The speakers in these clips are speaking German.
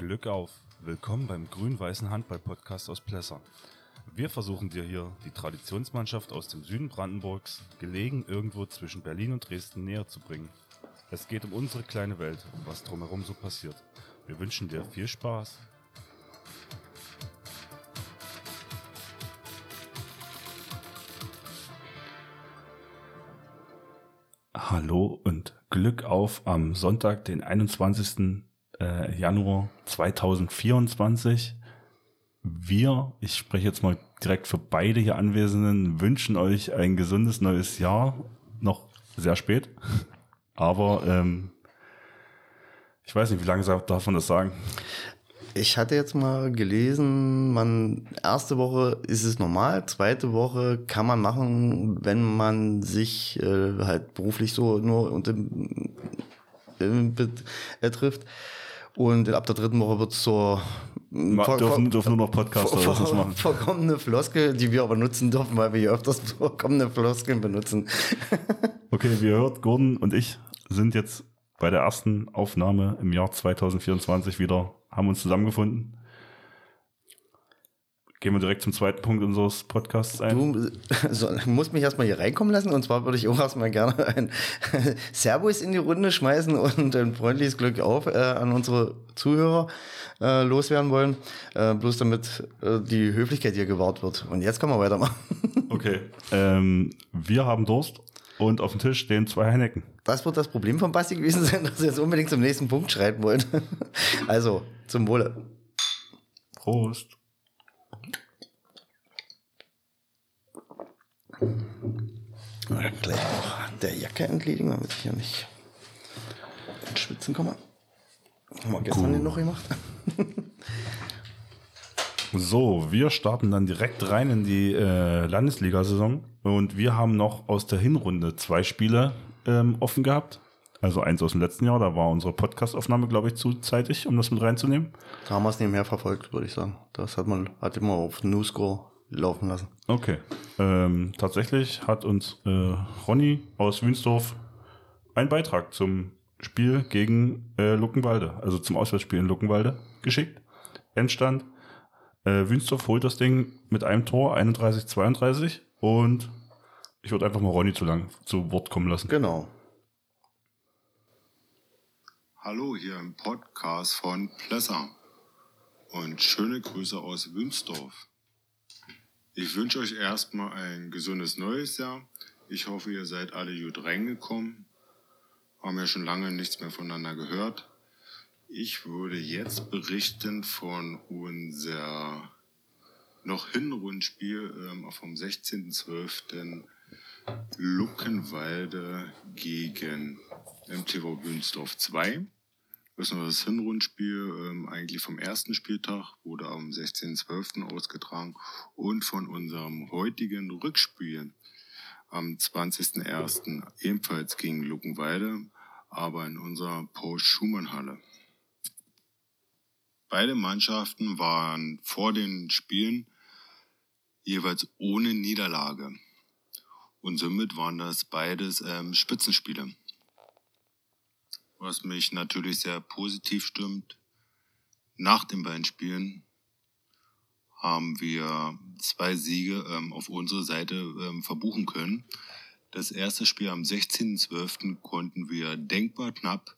Glück auf! Willkommen beim grün-weißen Handball-Podcast aus Plessern. Wir versuchen dir hier die Traditionsmannschaft aus dem Süden Brandenburgs, gelegen irgendwo zwischen Berlin und Dresden, näher zu bringen. Es geht um unsere kleine Welt und was drumherum so passiert. Wir wünschen dir viel Spaß. Hallo und Glück auf am Sonntag, den 21. Äh, Januar 2024. Wir, ich spreche jetzt mal direkt für beide hier Anwesenden, wünschen euch ein gesundes neues Jahr. Noch sehr spät, aber ähm, ich weiß nicht, wie lange darf man das sagen? Ich hatte jetzt mal gelesen, man erste Woche ist es normal, zweite Woche kann man machen, wenn man sich äh, halt beruflich so nur im, äh, trifft. Und ab der dritten Woche wird es zur ver dürfen, dürfen nur noch Podcaster ver ver machen. Verkommene Floskel, die wir aber nutzen dürfen, weil wir hier öfters verkommene Floskeln benutzen. okay, wie ihr hört, Gordon und ich sind jetzt bei der ersten Aufnahme im Jahr 2024 wieder, haben uns zusammengefunden. Gehen wir direkt zum zweiten Punkt unseres Podcasts ein. Du so, musst mich erstmal hier reinkommen lassen und zwar würde ich auch erstmal gerne ein Servus in die Runde schmeißen und ein freundliches Glück auf äh, an unsere Zuhörer äh, loswerden wollen. Äh, bloß damit äh, die Höflichkeit hier gewahrt wird. Und jetzt können wir weitermachen. okay. Ähm, wir haben Durst und auf dem Tisch stehen zwei Heineken. Das wird das Problem von Basti gewesen sein, dass er jetzt unbedingt zum nächsten Punkt schreiten wollte. also, zum Wohle. Prost. Gleich noch der Jacke entledigen, damit ich hier nicht ins Schwitzen komme. Haben wir gestern den noch gemacht. so, wir starten dann direkt rein in die äh, Landesliga-Saison. Und wir haben noch aus der Hinrunde zwei Spiele ähm, offen gehabt. Also eins aus dem letzten Jahr, da war unsere Podcast-Aufnahme, glaube ich, zu zeitig, um das mit reinzunehmen. Da haben wir es nebenher verfolgt, würde ich sagen. Das hat man, hat immer auf Newscore laufen lassen. Okay. Ähm, tatsächlich hat uns äh, Ronny aus Wünsdorf einen Beitrag zum Spiel gegen äh, Luckenwalde, also zum Auswärtsspiel in Luckenwalde geschickt. Endstand. Äh, Wünsdorf holt das Ding mit einem Tor, 31-32. Und ich würde einfach mal Ronny zu lang zu Wort kommen lassen. Genau. Hallo hier im Podcast von Plesser und schöne Grüße aus Wünsdorf. Ich wünsche euch erstmal ein gesundes neues Jahr. Ich hoffe, ihr seid alle gut reingekommen. Haben ja schon lange nichts mehr voneinander gehört. Ich würde jetzt berichten von unser noch Hinrundspiel ähm, vom 16.12. Luckenwalde gegen MTV Bünsdorf 2. Das ist noch das Hinrundspiel ähm, eigentlich vom ersten Spieltag, wurde am 16.12. ausgetragen und von unserem heutigen Rückspiel am 20.01. ebenfalls gegen Luckenwalde, aber in unserer Paul-Schumann-Halle. Beide Mannschaften waren vor den Spielen jeweils ohne Niederlage. Und somit waren das beides ähm, Spitzenspiele. Was mich natürlich sehr positiv stimmt. Nach den beiden Spielen haben wir zwei Siege ähm, auf unsere Seite ähm, verbuchen können. Das erste Spiel am 16.12. konnten wir denkbar knapp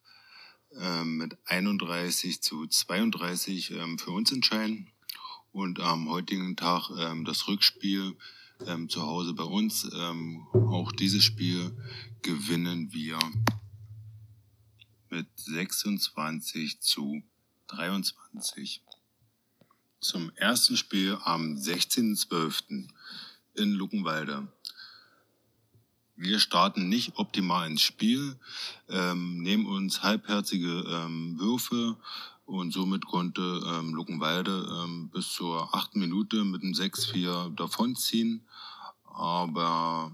ähm, mit 31 zu 32 ähm, für uns entscheiden. Und am heutigen Tag ähm, das Rückspiel ähm, zu Hause bei uns. Auch dieses Spiel gewinnen wir mit 26 zu 23. Zum ersten Spiel am 16.12. in Luckenwalde. Wir starten nicht optimal ins Spiel, ähm, nehmen uns halbherzige ähm, Würfe und somit konnte ähm, Luckenwalde ähm, bis zur achten Minute mit einem 6-4 davonziehen. Aber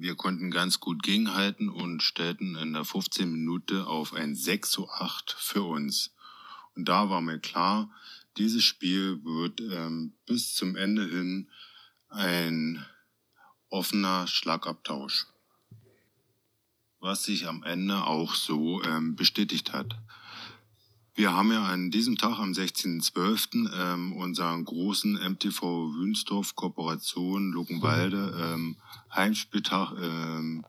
wir konnten ganz gut gegenhalten und stellten in der 15 Minute auf ein 6 zu 8 für uns. Und da war mir klar, dieses Spiel wird ähm, bis zum Ende hin ein offener Schlagabtausch. Was sich am Ende auch so ähm, bestätigt hat. Wir haben ja an diesem Tag, am 16.12., ähm, unseren großen MTV Wünsdorf Kooperation Luckenwalde ähm, Heimspieltag ähm,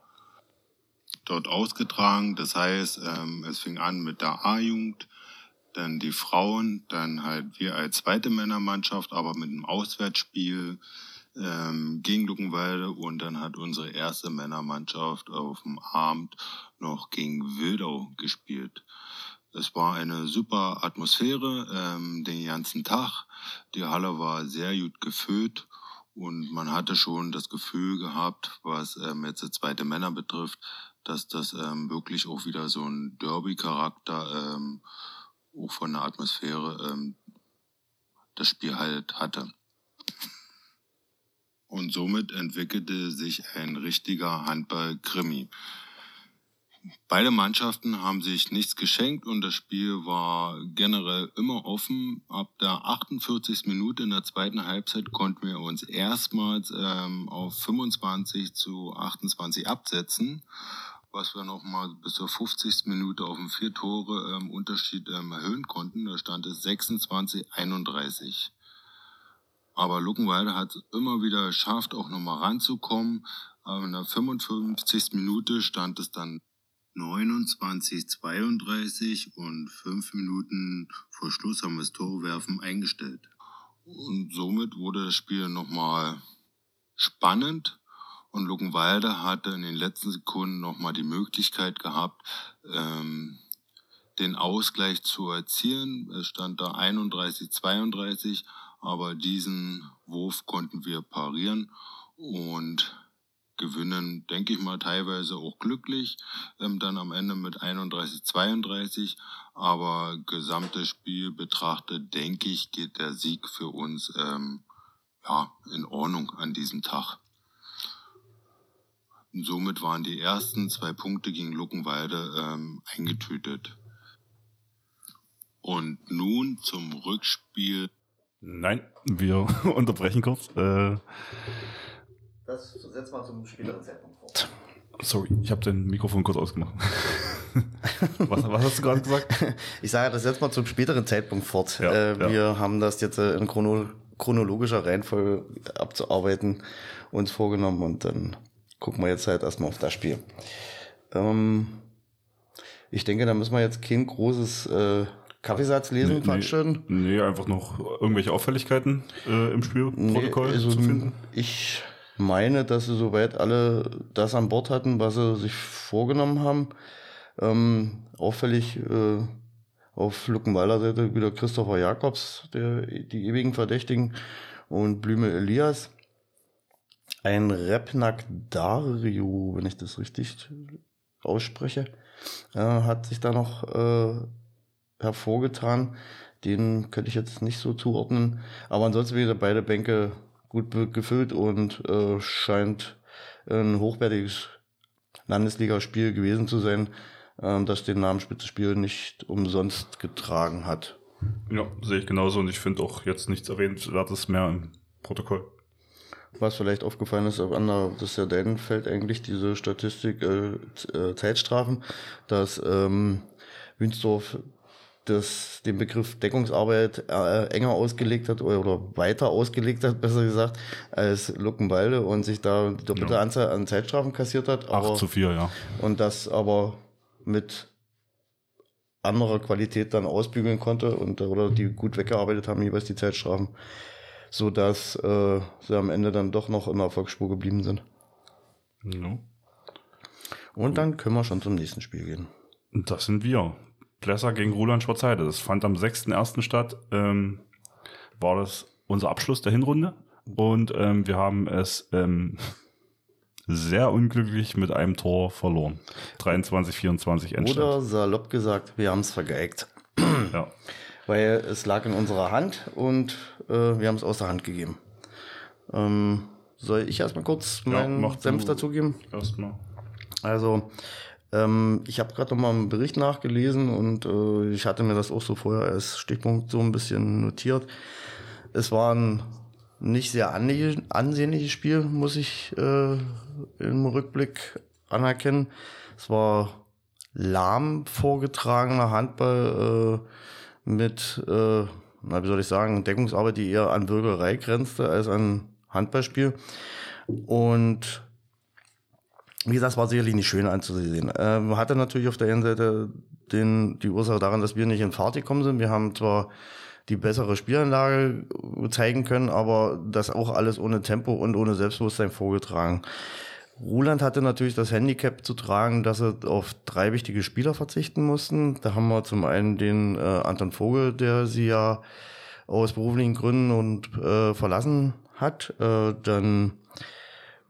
dort ausgetragen. Das heißt, ähm, es fing an mit der A-Jugend, dann die Frauen, dann halt wir als zweite Männermannschaft, aber mit einem Auswärtsspiel ähm, gegen Luckenwalde und dann hat unsere erste Männermannschaft auf dem Abend noch gegen Wildau gespielt. Es war eine super Atmosphäre ähm, den ganzen Tag. Die Halle war sehr gut gefüllt und man hatte schon das Gefühl gehabt, was ähm, jetzt die zweite Männer betrifft, dass das ähm, wirklich auch wieder so ein Derby-Charakter ähm, auch von der Atmosphäre ähm, das Spiel halt hatte. Und somit entwickelte sich ein richtiger Handball-Krimi. Beide Mannschaften haben sich nichts geschenkt und das Spiel war generell immer offen. Ab der 48. Minute in der zweiten Halbzeit konnten wir uns erstmals ähm, auf 25 zu 28 absetzen was wir noch mal bis zur 50. Minute auf dem vier Tore ähm, Unterschied ähm, erhöhen konnten. Da stand es 26-31. Aber Luckenwalde hat immer wieder geschafft, auch noch mal ranzukommen. Aber in der 55. Minute stand es dann 29-32 und fünf Minuten vor Schluss haben wir das Torwerfen eingestellt. Und somit wurde das Spiel nochmal spannend. Und Luckenwalde hatte in den letzten Sekunden nochmal die Möglichkeit gehabt, ähm, den Ausgleich zu erzielen. Es stand da 31, 32, aber diesen Wurf konnten wir parieren und gewinnen, denke ich mal, teilweise auch glücklich, ähm, dann am Ende mit 31, 32. Aber gesamtes Spiel betrachtet, denke ich, geht der Sieg für uns ähm, ja, in Ordnung an diesem Tag. Und somit waren die ersten zwei Punkte gegen Luckenwalde ähm, eingetütet. Und nun zum Rückspiel. Nein, wir unterbrechen kurz. Äh, das setzt mal zum späteren Zeitpunkt fort. Sorry, ich habe dein Mikrofon kurz ausgemacht. was, was, hast du gerade gesagt? Ich sage das jetzt mal zum späteren Zeitpunkt fort. Ja, äh, ja. Wir haben das jetzt äh, in chrono chronologischer Reihenfolge abzuarbeiten uns vorgenommen und dann gucken wir jetzt halt erstmal auf das Spiel. Ähm, ich denke, da müssen wir jetzt kein großes äh, Kaffeesatz lesen, Nee, veranstalten. nee, nee, einfach noch irgendwelche Auffälligkeiten äh, im Spielprotokoll Nee, also, zu finden. Ich meine, dass sie soweit alle das an Bord hatten, was sie sich vorgenommen haben. Ähm, auffällig äh, auf Luckenwalder Seite wieder Christopher Jakobs, der, die ewigen Verdächtigen, und Blüme Elias. Ein Repnak Dario, wenn ich das richtig ausspreche, äh, hat sich da noch äh, hervorgetan. Den könnte ich jetzt nicht so zuordnen. Aber ansonsten wieder beide Bänke gut gefüllt und äh, scheint ein hochwertiges Landesligaspiel gewesen zu sein, ähm, das den Namen Spitzenspiel nicht umsonst getragen hat. Ja, sehe ich genauso und ich finde auch jetzt nichts Erwähnenswertes mehr im Protokoll. Was vielleicht aufgefallen ist, auf Anna, das ist ja dein Feld eigentlich, diese Statistik, äh, äh, Zeitstrafen, dass ähm, Wünsdorf das, den Begriff Deckungsarbeit äh, enger ausgelegt hat oder, weiter ausgelegt hat, besser gesagt, als Luckenwalde und sich da die doppelte Ja. Anzahl an Zeitstrafen kassiert hat. Aber, 8 zu 4, ja. und das aber mit anderer Qualität dann ausbügeln konnte und oder die gut weggearbeitet haben, jeweils die Zeitstrafen, so dass äh, sie am Ende dann doch noch in der Erfolgsspur geblieben sind. ja. Und dann können wir schon zum nächsten Spiel gehen. Und das sind wir. Plesser gegen Roland Schwarzheide. Das fand am 6.1. statt. Ähm, war das unser Abschluss der Hinrunde. Und ähm, wir haben es ähm, sehr unglücklich mit einem Tor verloren. 23, 24 Endstand. Oder salopp gesagt, wir haben es vergeigt. Ja. Weil es lag in unserer Hand und äh, wir haben es aus der Hand gegeben. Ähm, soll ich erstmal kurz Ja, meinen du. Senf dazugeben? Erstmal. Also, ähm, ich habe gerade noch mal einen Bericht nachgelesen und äh, ich hatte mir das auch so vorher als Stichpunkt so ein bisschen notiert. Es war ein nicht sehr ansehnliches Spiel, muss ich äh, im Rückblick anerkennen. Es war lahm vorgetragener Handball, äh, mit, äh, na, wie soll ich sagen, Deckungsarbeit, die eher an Bürgerei grenzte als an Handballspiel. Und wie gesagt, es war sicherlich nicht schön anzusehen. Ähm, hatte natürlich auf der einen Seite den, die Ursache daran, dass wir nicht in Fahrt gekommen sind. Wir haben zwar die bessere Spielanlage zeigen können, aber das auch alles ohne Tempo und ohne Selbstbewusstsein vorgetragen. Ruland hatte natürlich das Handicap zu tragen, dass sie auf drei wichtige Spieler verzichten mussten. Da haben wir zum einen den äh, Anton Vogel, der sie ja aus beruflichen Gründen und äh, verlassen hat. Äh, dann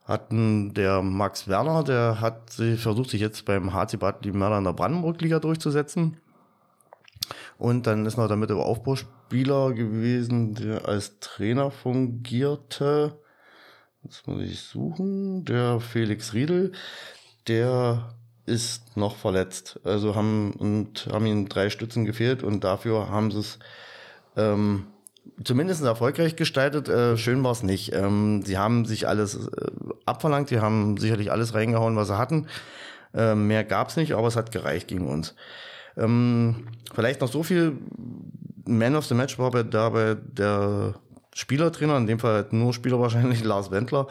hatten der Max Werner, der hat sich, versucht sich jetzt beim HC Bad Liebenwerda in der Brandenburg-Liga durchzusetzen. Und dann ist noch der Mitte Aufbauspieler gewesen, der als Trainer fungierte. Jetzt muss ich suchen. Der Felix Riedel, der ist noch verletzt. Also haben und haben ihm drei Stützen gefehlt und dafür haben sie es ähm, zumindest erfolgreich gestaltet. Äh, schön war es nicht. Ähm, sie haben sich alles äh, abverlangt, sie haben sicherlich alles reingehauen, was sie hatten. Äh, mehr gab's nicht, aber es hat gereicht gegen uns. Ähm, vielleicht noch so viel. Man of the Match war bei, dabei der Spielertrainer, in dem Fall halt nur Spieler wahrscheinlich Lars Wendler,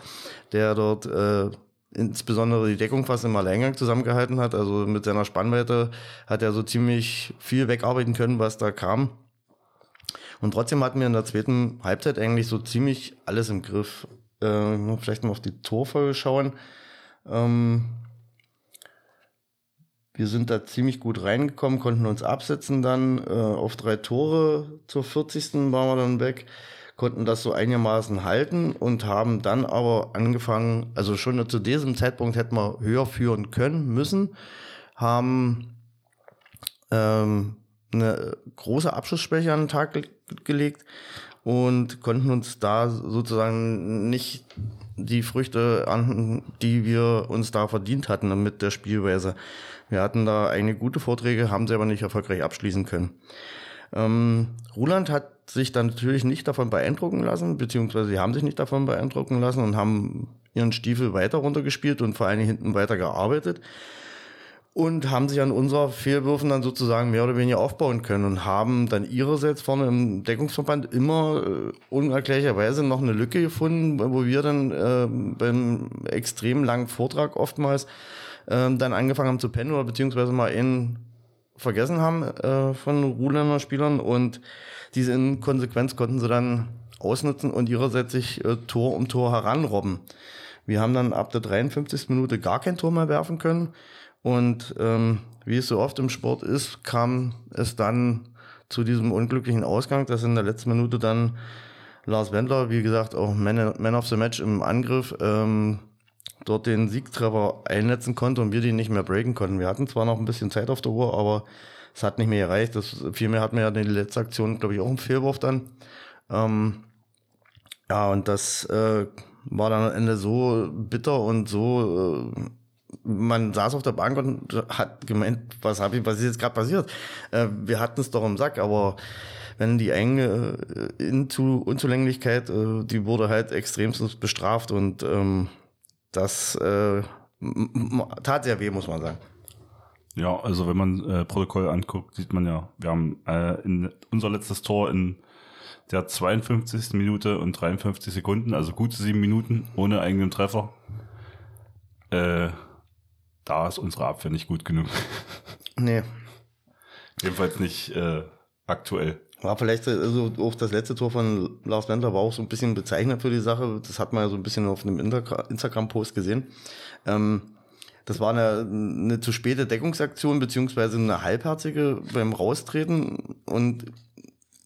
der dort äh, insbesondere die Deckung fast im Alleingang zusammengehalten hat. Also mit seiner Spannweite hat er so ziemlich viel wegarbeiten können, was da kam. Und trotzdem hatten wir in der zweiten Halbzeit eigentlich so ziemlich alles im Griff. Äh, vielleicht mal auf die Torfolge schauen. Ähm, wir sind da ziemlich gut reingekommen, konnten uns absetzen dann äh, auf drei Tore. Zur 40. waren wir dann weg, konnten das so einigermaßen halten und haben dann aber angefangen, also schon zu diesem Zeitpunkt hätten wir höher führen können müssen, haben ähm, eine große Abschlussschwäche an den Tag ge gelegt und konnten uns da sozusagen nicht die Früchte an, die wir uns da verdient hatten mit der Spielweise. Wir hatten da einige gute Vorträge, haben sie aber nicht erfolgreich abschließen können. Ähm, Ruland hat sich dann natürlich nicht davon beeindrucken lassen, beziehungsweise sie haben sich nicht davon beeindrucken lassen und haben ihren Stiefel weiter runtergespielt und vor Dingen hinten weiter gearbeitet und haben sich an unserer Fehlwürfen dann sozusagen mehr oder weniger aufbauen können und haben dann ihrerseits vorne im Deckungsverband immer äh, unerklärlicherweise noch eine Lücke gefunden, wo wir dann äh, beim extrem langen Vortrag oftmals äh, dann angefangen haben zu pennen oder beziehungsweise mal einen vergessen haben äh, von Ruhländer Spielern und diese Inkonsequenz konnten sie dann ausnutzen und ihrerseits sich äh, Tor um Tor heranrobben. Wir haben dann ab der 53. Minute gar kein Tor mehr werfen können und ähm, wie es so oft im Sport ist, kam es dann zu diesem unglücklichen Ausgang, dass in der letzten Minute dann Lars Wendler, wie gesagt, auch Man, Man of the Match im Angriff, ähm, dort den Siegtreffer einnetzen konnte und wir den nicht mehr breaken konnten. Wir hatten zwar noch ein bisschen Zeit auf der Uhr, aber es hat nicht mehr gereicht. Das, vielmehr hatten wir ja die letzte Aktion, glaube ich, auch einen Fehlwurf dann. Ähm, ja, und das äh, war dann am Ende so bitter und so äh, man saß auf der Bank und hat gemeint, was habe ich, was ist jetzt gerade passiert? Äh, wir hatten es doch im Sack, aber wenn die enge äh, Unzulänglichkeit, äh, die wurde halt extremst bestraft und ähm, das äh, tat sehr weh, muss man sagen. Ja, also wenn man äh, Protokoll anguckt, sieht man ja, wir haben äh, in unser letztes Tor in der 52. Minute und 53 Sekunden, also gute sieben Minuten ohne eigenen Treffer. Äh, da ist unsere Abwehr nicht gut genug. Nee. Jedenfalls nicht äh, aktuell. War vielleicht also auch das letzte Tor von Lars Wendler war auch so ein bisschen bezeichnend für die Sache. Das hat man ja so ein bisschen auf einem Instagram-Post gesehen. Ähm, das war eine, eine zu späte Deckungsaktion beziehungsweise eine halbherzige beim Raustreten und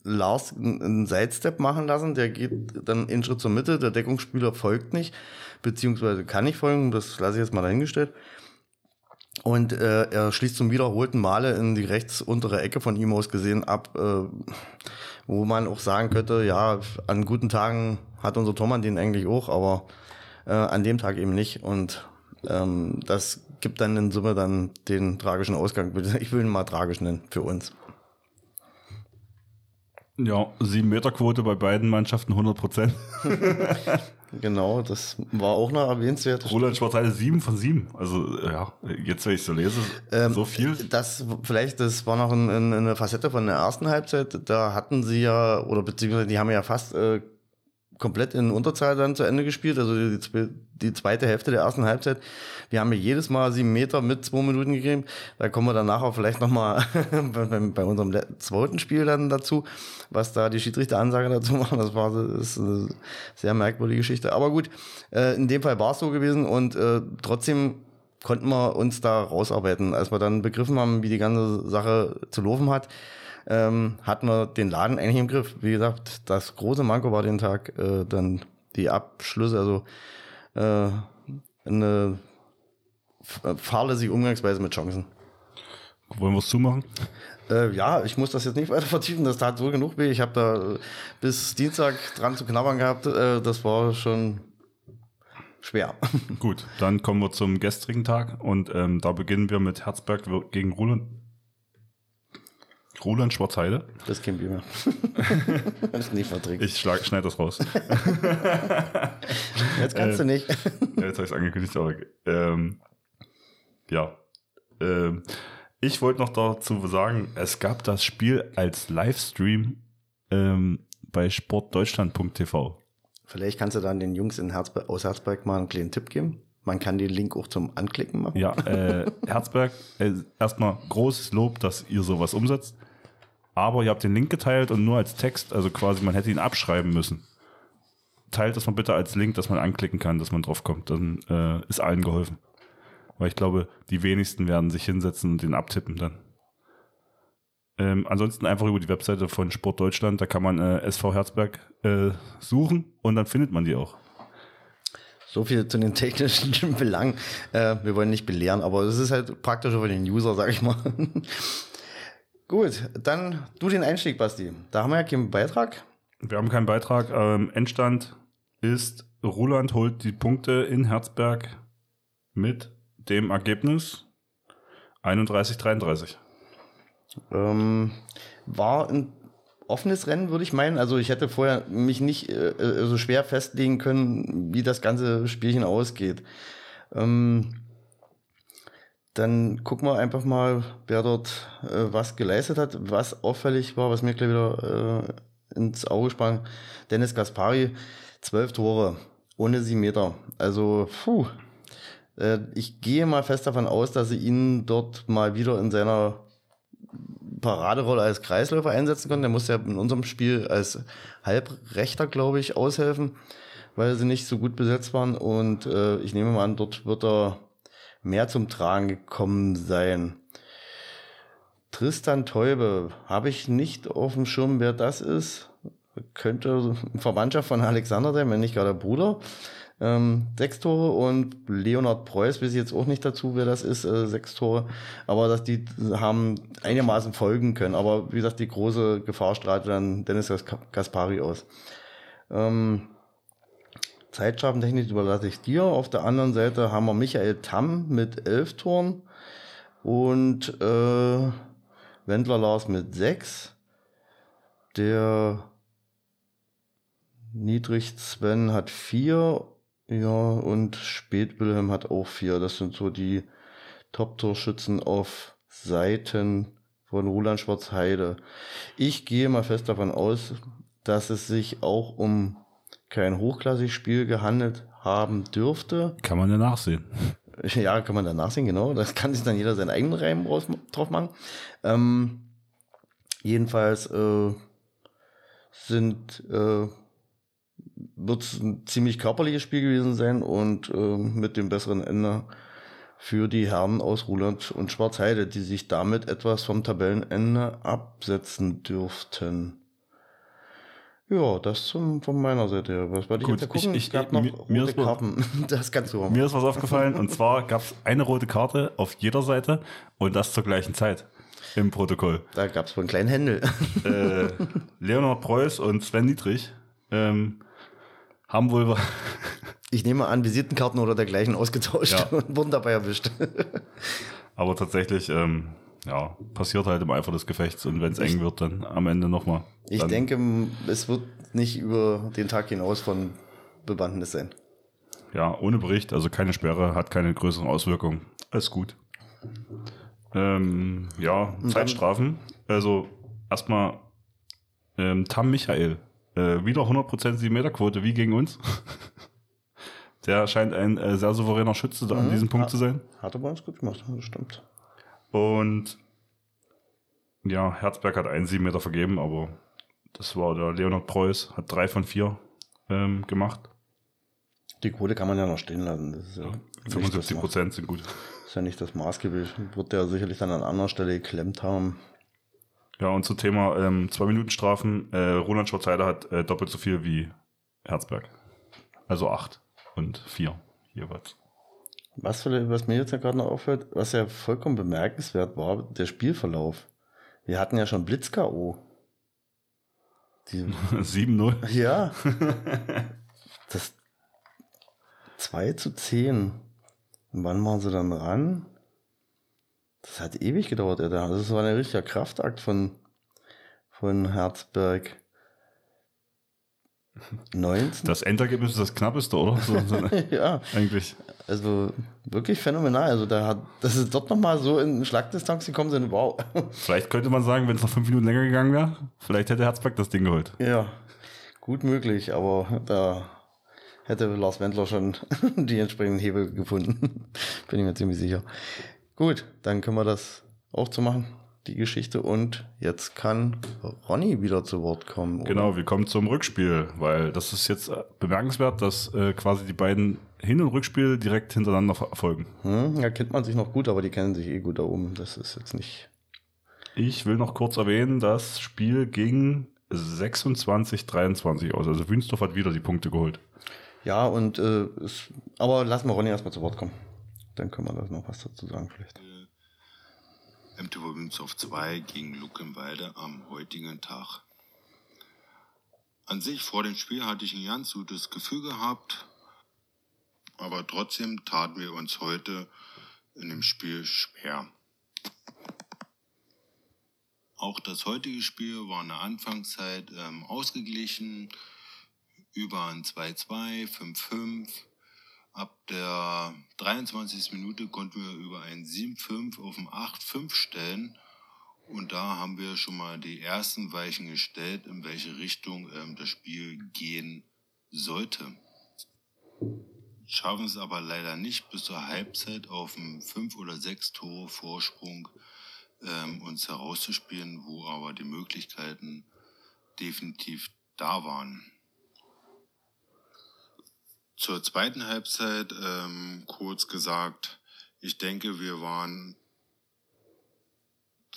Lars einen Sidestep machen lassen. Der geht dann einen Schritt zur Mitte. Der Deckungsspieler folgt nicht, beziehungsweise kann nicht folgen. Das lasse ich jetzt mal dahingestellt. Und äh, er schließt zum wiederholten Male in die rechts untere Ecke von ihm aus gesehen ab, äh, wo man auch sagen könnte, ja, an guten Tagen hat unser Tormann den eigentlich auch, aber äh, an dem Tag eben nicht. Und ähm, das gibt dann in Summe dann den tragischen Ausgang. Ich will ihn mal tragisch nennen für uns. Ja, 7-Meter-Quote bei beiden Mannschaften 100 Prozent. Genau, das war auch noch erwähnenswert. Roland Schwarzheide 7 von 7. Also, ja, jetzt, wenn ich so lese, Ähm, so viel. Das vielleicht, das war noch ein, ein, eine Facette von der ersten Halbzeit. Da hatten sie ja, oder beziehungsweise die haben ja fast äh, komplett in Unterzahl dann zu Ende gespielt. Also die, die zweite Hälfte der ersten Halbzeit. Wir haben ja jedes Mal sieben Meter mit zwei Minuten gegeben. Da kommen wir danach auch vielleicht nochmal bei, bei- unserem zweiten Spiel dann dazu, was da die Schiedsrichteransage dazu machen. Das war das ist eine sehr merkwürdige Geschichte. Aber gut, äh, in dem Fall war es so gewesen und äh, trotzdem konnten wir uns da rausarbeiten. Als wir dann begriffen haben, wie die ganze Sache zu laufen hat, ähm, hatten wir den Laden eigentlich im Griff. Wie gesagt, das große Manko war den Tag äh, dann die Abschlüsse, also äh, eine fahrlässige Umgangsweise mit Chancen. Wollen wir es zumachen? Äh, ja, ich muss das jetzt nicht weiter vertiefen, das tat so genug weh. Ich habe da äh, bis Dienstag dran zu knabbern gehabt. Äh, das war schon schwer. Gut, dann kommen wir zum gestrigen Tag und ähm, da beginnen wir mit Herzberg gegen Roland. Roland Schwarzheide. Das Bier mehr. das ist nicht verträgt. Ich schlag, schneid das raus. Jetzt kannst du nicht. Ja, jetzt habe ich es angekündigt, aber ähm, ja. Ähm, ich wollte noch dazu sagen, es gab das Spiel als Livestream ähm, bei sportdeutschland.tv. Vielleicht kannst du dann den Jungs in Herzberg, aus Herzberg mal einen kleinen Tipp geben. Man kann den Link auch zum Anklicken machen. Ja, äh, Herzberg, äh, erstmal großes Lob, dass ihr sowas umsetzt. Aber ihr habt den Link geteilt und nur als Text, also quasi man hätte ihn abschreiben müssen. Teilt das mal bitte als Link, dass man anklicken kann, dass man drauf kommt. Dann äh, ist allen geholfen. Weil ich glaube, die wenigsten werden sich hinsetzen und den abtippen dann. Ähm, ansonsten einfach über die Webseite von Sport Deutschland, da kann man äh, SV Herzberg äh, suchen und dann findet man die auch. So viel zu den technischen Belangen. Äh, wir wollen nicht belehren, aber es ist halt praktischer für den User, sag ich mal. Gut, dann du den Einstieg, Basti. Da haben wir ja keinen Beitrag. Wir haben keinen Beitrag. Ähm, Endstand ist, Roland holt die Punkte in Herzberg mit dem Ergebnis 31-33. Ähm, war ein offenes Rennen, würde ich meinen. Also ich hätte vorher mich nicht äh, äh, so schwer festlegen können, wie das ganze Spielchen ausgeht. Ähm, dann gucken wir einfach mal, wer dort äh, was geleistet hat. Was auffällig war, was mir gleich wieder äh, ins Auge sprang, Dennis Gaspari, zwölf Tore, ohne sieben Meter. Also, puh. Äh, ich gehe mal fest davon aus, dass sie ihn dort mal wieder in seiner Paraderolle als Kreisläufer einsetzen können. Der muss ja in unserem Spiel als Halbrechter, glaube ich, aushelfen, weil sie nicht so gut besetzt waren. Und äh, ich nehme mal an, dort wird er mehr zum Tragen gekommen sein. Tristan Teube, habe ich nicht auf dem Schirm, wer das ist. Könnte ein Verwandtschaft von Alexander sein, wenn nicht gar der Bruder. Ähm, sechs Tore und Leonard Preuß, weiß ich jetzt auch nicht dazu, wer das ist, äh, sechs Tore. Aber dass die haben einigermaßen folgen können. Aber wie gesagt, die große Gefahr strahlt dann Dennis Gas- Gaspari aus. Ähm, Zeitschrafentechnik überlasse ich dir. Auf der anderen Seite haben wir Michael Tamm mit elf Toren und äh, Wendler Lars mit sechs. Der Niedrig Sven hat vier. Ja, und Spät Wilhelm hat auch vier. Das sind so die Top-Torschützen auf Seiten von Roland Schwarzheide. Ich gehe mal fest davon aus, dass es sich auch um kein Hochklassig-Spiel gehandelt haben dürfte. Kann man ja nachsehen. Ja, kann man dann nachsehen, genau. Das kann sich dann jeder seinen eigenen Reim raus, drauf machen. Ähm, jedenfalls äh, sind äh, wird es ein ziemlich körperliches Spiel gewesen sein und äh, mit dem besseren Ende für die Herren aus Ruland und Schwarzheide, die sich damit etwas vom Tabellenende absetzen dürften. Ja, das zum, von meiner Seite her. Was wollte ich Gut, jetzt ich- gab ich- noch mir- mir rote ist mal- Karten. Das kannst du haben. Mir ist was aufgefallen und zwar gab es eine rote Karte auf jeder Seite und das zur gleichen Zeit im Protokoll. Da gab es wohl einen kleinen Händel. äh, Leonard Preuß und Sven Niedrig ähm, haben wohl Ich nehme an, Visitenkarten oder dergleichen ausgetauscht Ja. und wurden dabei erwischt. Aber tatsächlich, ähm, ja, passiert halt im Eifer des Gefechts und wenn es eng wird, dann am Ende nochmal. Ich denke, es wird nicht über den Tag hinaus von Bewandtnis sein. Ja, ohne Bericht, also keine Sperre, hat keine größeren Auswirkungen. Alles gut. Ähm, ja, Zeitstrafen. Also erstmal ähm, Tam Michael. Äh, wieder 100% 7 Meter Quote, wie gegen uns. Der scheint ein äh, sehr souveräner Schütze da an Mhm. diesem Punkt Ha- zu sein. Hat er bei uns gut gemacht, das stimmt. Und ja, Herzberg hat einen 7 Meter vergeben, aber das war der Leonard Preuß, hat drei von vier ähm, gemacht. Die Quote kann man ja noch stehen lassen. Das ist ja, das 75 Ma- Prozent sind gut. ist ja nicht das Maßgeblich. Wird der sicherlich dann an anderer Stelle geklemmt haben. Ja, und zum Thema ähm, zwei Minuten Strafen. Äh, Roland Schwarzheide hat äh, doppelt so viel wie Herzberg. Also acht und vier jeweils. Was, was mir jetzt ja gerade noch auffällt, was ja vollkommen bemerkenswert war, der Spielverlauf. Wir hatten ja schon Blitz-K.O. Die, 7-0. ja. Das 2 zu 10. Und wann waren sie dann ran? Das hat ewig gedauert, Alter. Das war ein richtiger Kraftakt von, von Herzberg. 19. Das Endergebnis ist das knappeste, oder? So, so, ja. eigentlich. Also wirklich phänomenal. Also da hat, dass sie dort nochmal so in Schlagdistanz gekommen sind, wow. Vielleicht könnte man sagen, wenn es noch fünf Minuten länger gegangen wäre, vielleicht hätte Herzberg das Ding geholt. ja, gut möglich, aber da hätte Lars Wendler schon die entsprechenden Hebel gefunden. Bin ich mir ziemlich sicher. Gut, dann können wir das auch zu machen, die Geschichte. Und jetzt kann Ronny wieder zu Wort kommen. oder? Genau, wir kommen zum Rückspiel, weil das ist jetzt äh, bemerkenswert, dass äh, quasi die beiden Hin- und Rückspiel direkt hintereinander folgen. Hm, da kennt man sich noch gut, aber die kennen sich eh gut da oben. Das ist jetzt nicht. Ich will noch kurz erwähnen, das Spiel ging 26-23 aus. Also Wünsdorf hat wieder die Punkte geholt. Ja, und äh, es, aber lassen wir Ronny erstmal zu Wort kommen. Dann können wir da noch was dazu sagen vielleicht. MTV Münzdorf 2 gegen Luckenwalde am heutigen Tag. An sich vor dem Spiel hatte ich ein ganz gutes Gefühl gehabt, aber trotzdem taten wir uns heute in dem Spiel schwer. Auch das heutige Spiel war in der Anfangszeit ähm, ausgeglichen, über ein 2-2, 5-5. Ab der 23. Minute konnten wir über ein 7-5 auf ein 8-5 stellen. Und da haben wir schon mal die ersten Weichen gestellt, in welche Richtung ähm, das Spiel gehen sollte. Schaffen es aber leider nicht bis zur Halbzeit auf einen 5 oder 6 Tore Vorsprung ähm, uns herauszuspielen, wo aber die Möglichkeiten definitiv da waren. Zur zweiten Halbzeit ähm, kurz gesagt, ich denke, wir waren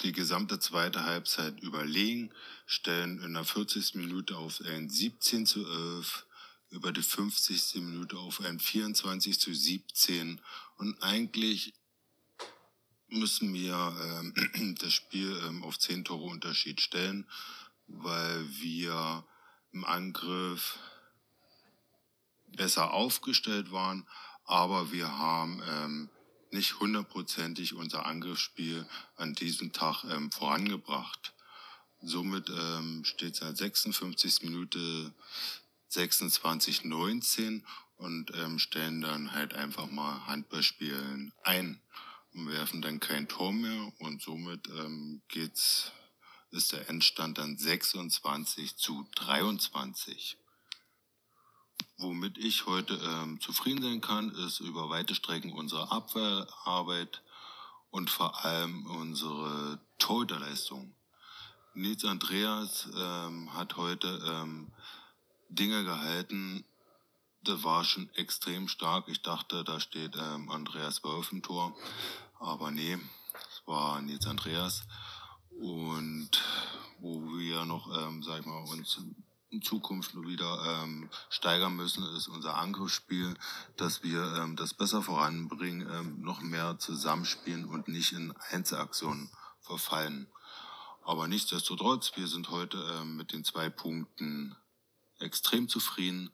die gesamte zweite Halbzeit überlegen, stellen in der 40. Minute auf ein 17 zu 11, über die 50. Minute auf ein 24 zu 17 und eigentlich müssen wir ähm, das Spiel ähm, auf 10 Tore Unterschied stellen, weil wir im Angriff besser aufgestellt waren, aber wir haben ähm, nicht hundertprozentig unser Angriffsspiel an diesem Tag ähm, vorangebracht. Somit ähm, steht der 56. Minute 26-19 und ähm, stellen dann halt einfach mal Handballspielen ein und werfen dann kein Tor mehr und somit ähm, geht's, ist der Endstand dann 26 zu 23. Womit ich heute ähm, zufrieden sein kann, ist über weite Strecken unsere Abwehrarbeit und vor allem unsere Torhüterleistung. Nils Andreas ähm, hat heute ähm, Dinge gehalten, das war schon extrem stark. Ich dachte, da steht ähm, Andreas Wolf im Tor, aber nee, es war Nils Andreas. Und wo wir noch, ähm, sag ich mal, uns in Zukunft nur wieder ähm, steigern müssen, ist unser Angriffsspiel, dass wir ähm, das besser voranbringen, ähm, noch mehr zusammenspielen und nicht in Einzelaktionen verfallen. Aber nichtsdestotrotz, wir sind heute ähm, mit den zwei Punkten extrem zufrieden,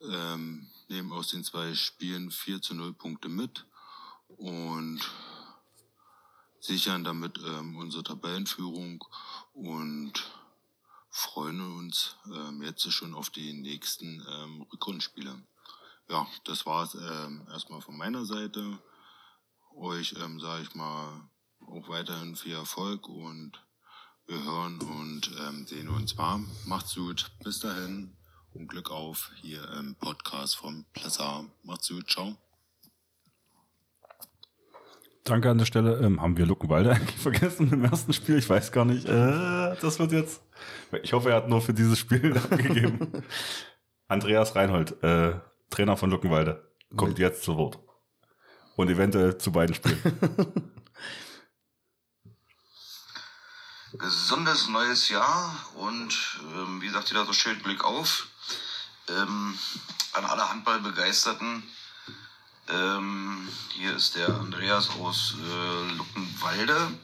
ähm, nehmen aus den zwei Spielen 4 zu 0 Punkte mit und sichern damit ähm, unsere Tabellenführung und freuen uns ähm, jetzt schon auf die nächsten ähm, Rückrundenspiele. Ja, das war es ähm, erstmal von meiner Seite. Euch ähm, sage ich mal auch weiterhin viel Erfolg und wir hören und ähm, sehen uns warm. Macht's gut, bis dahin und Glück auf hier im Podcast vom Plaza. Macht's gut, ciao. Danke an der Stelle. Ähm, haben wir Luckenwalde eigentlich vergessen im ersten Spiel? Ich weiß gar nicht. Äh, das wird jetzt. Ich hoffe, er hat nur für dieses Spiel abgegeben. Andreas Reinhold, äh, Trainer von Luckenwalde, kommt jetzt zu Wort. Und eventuell zu beiden Spielen. Gesundes neues Jahr und ähm, wie sagt ihr da so schön, Glück auf. Ähm, an alle Handballbegeisterten. Ähm, hier ist der Andreas aus äh, Luckenwalde.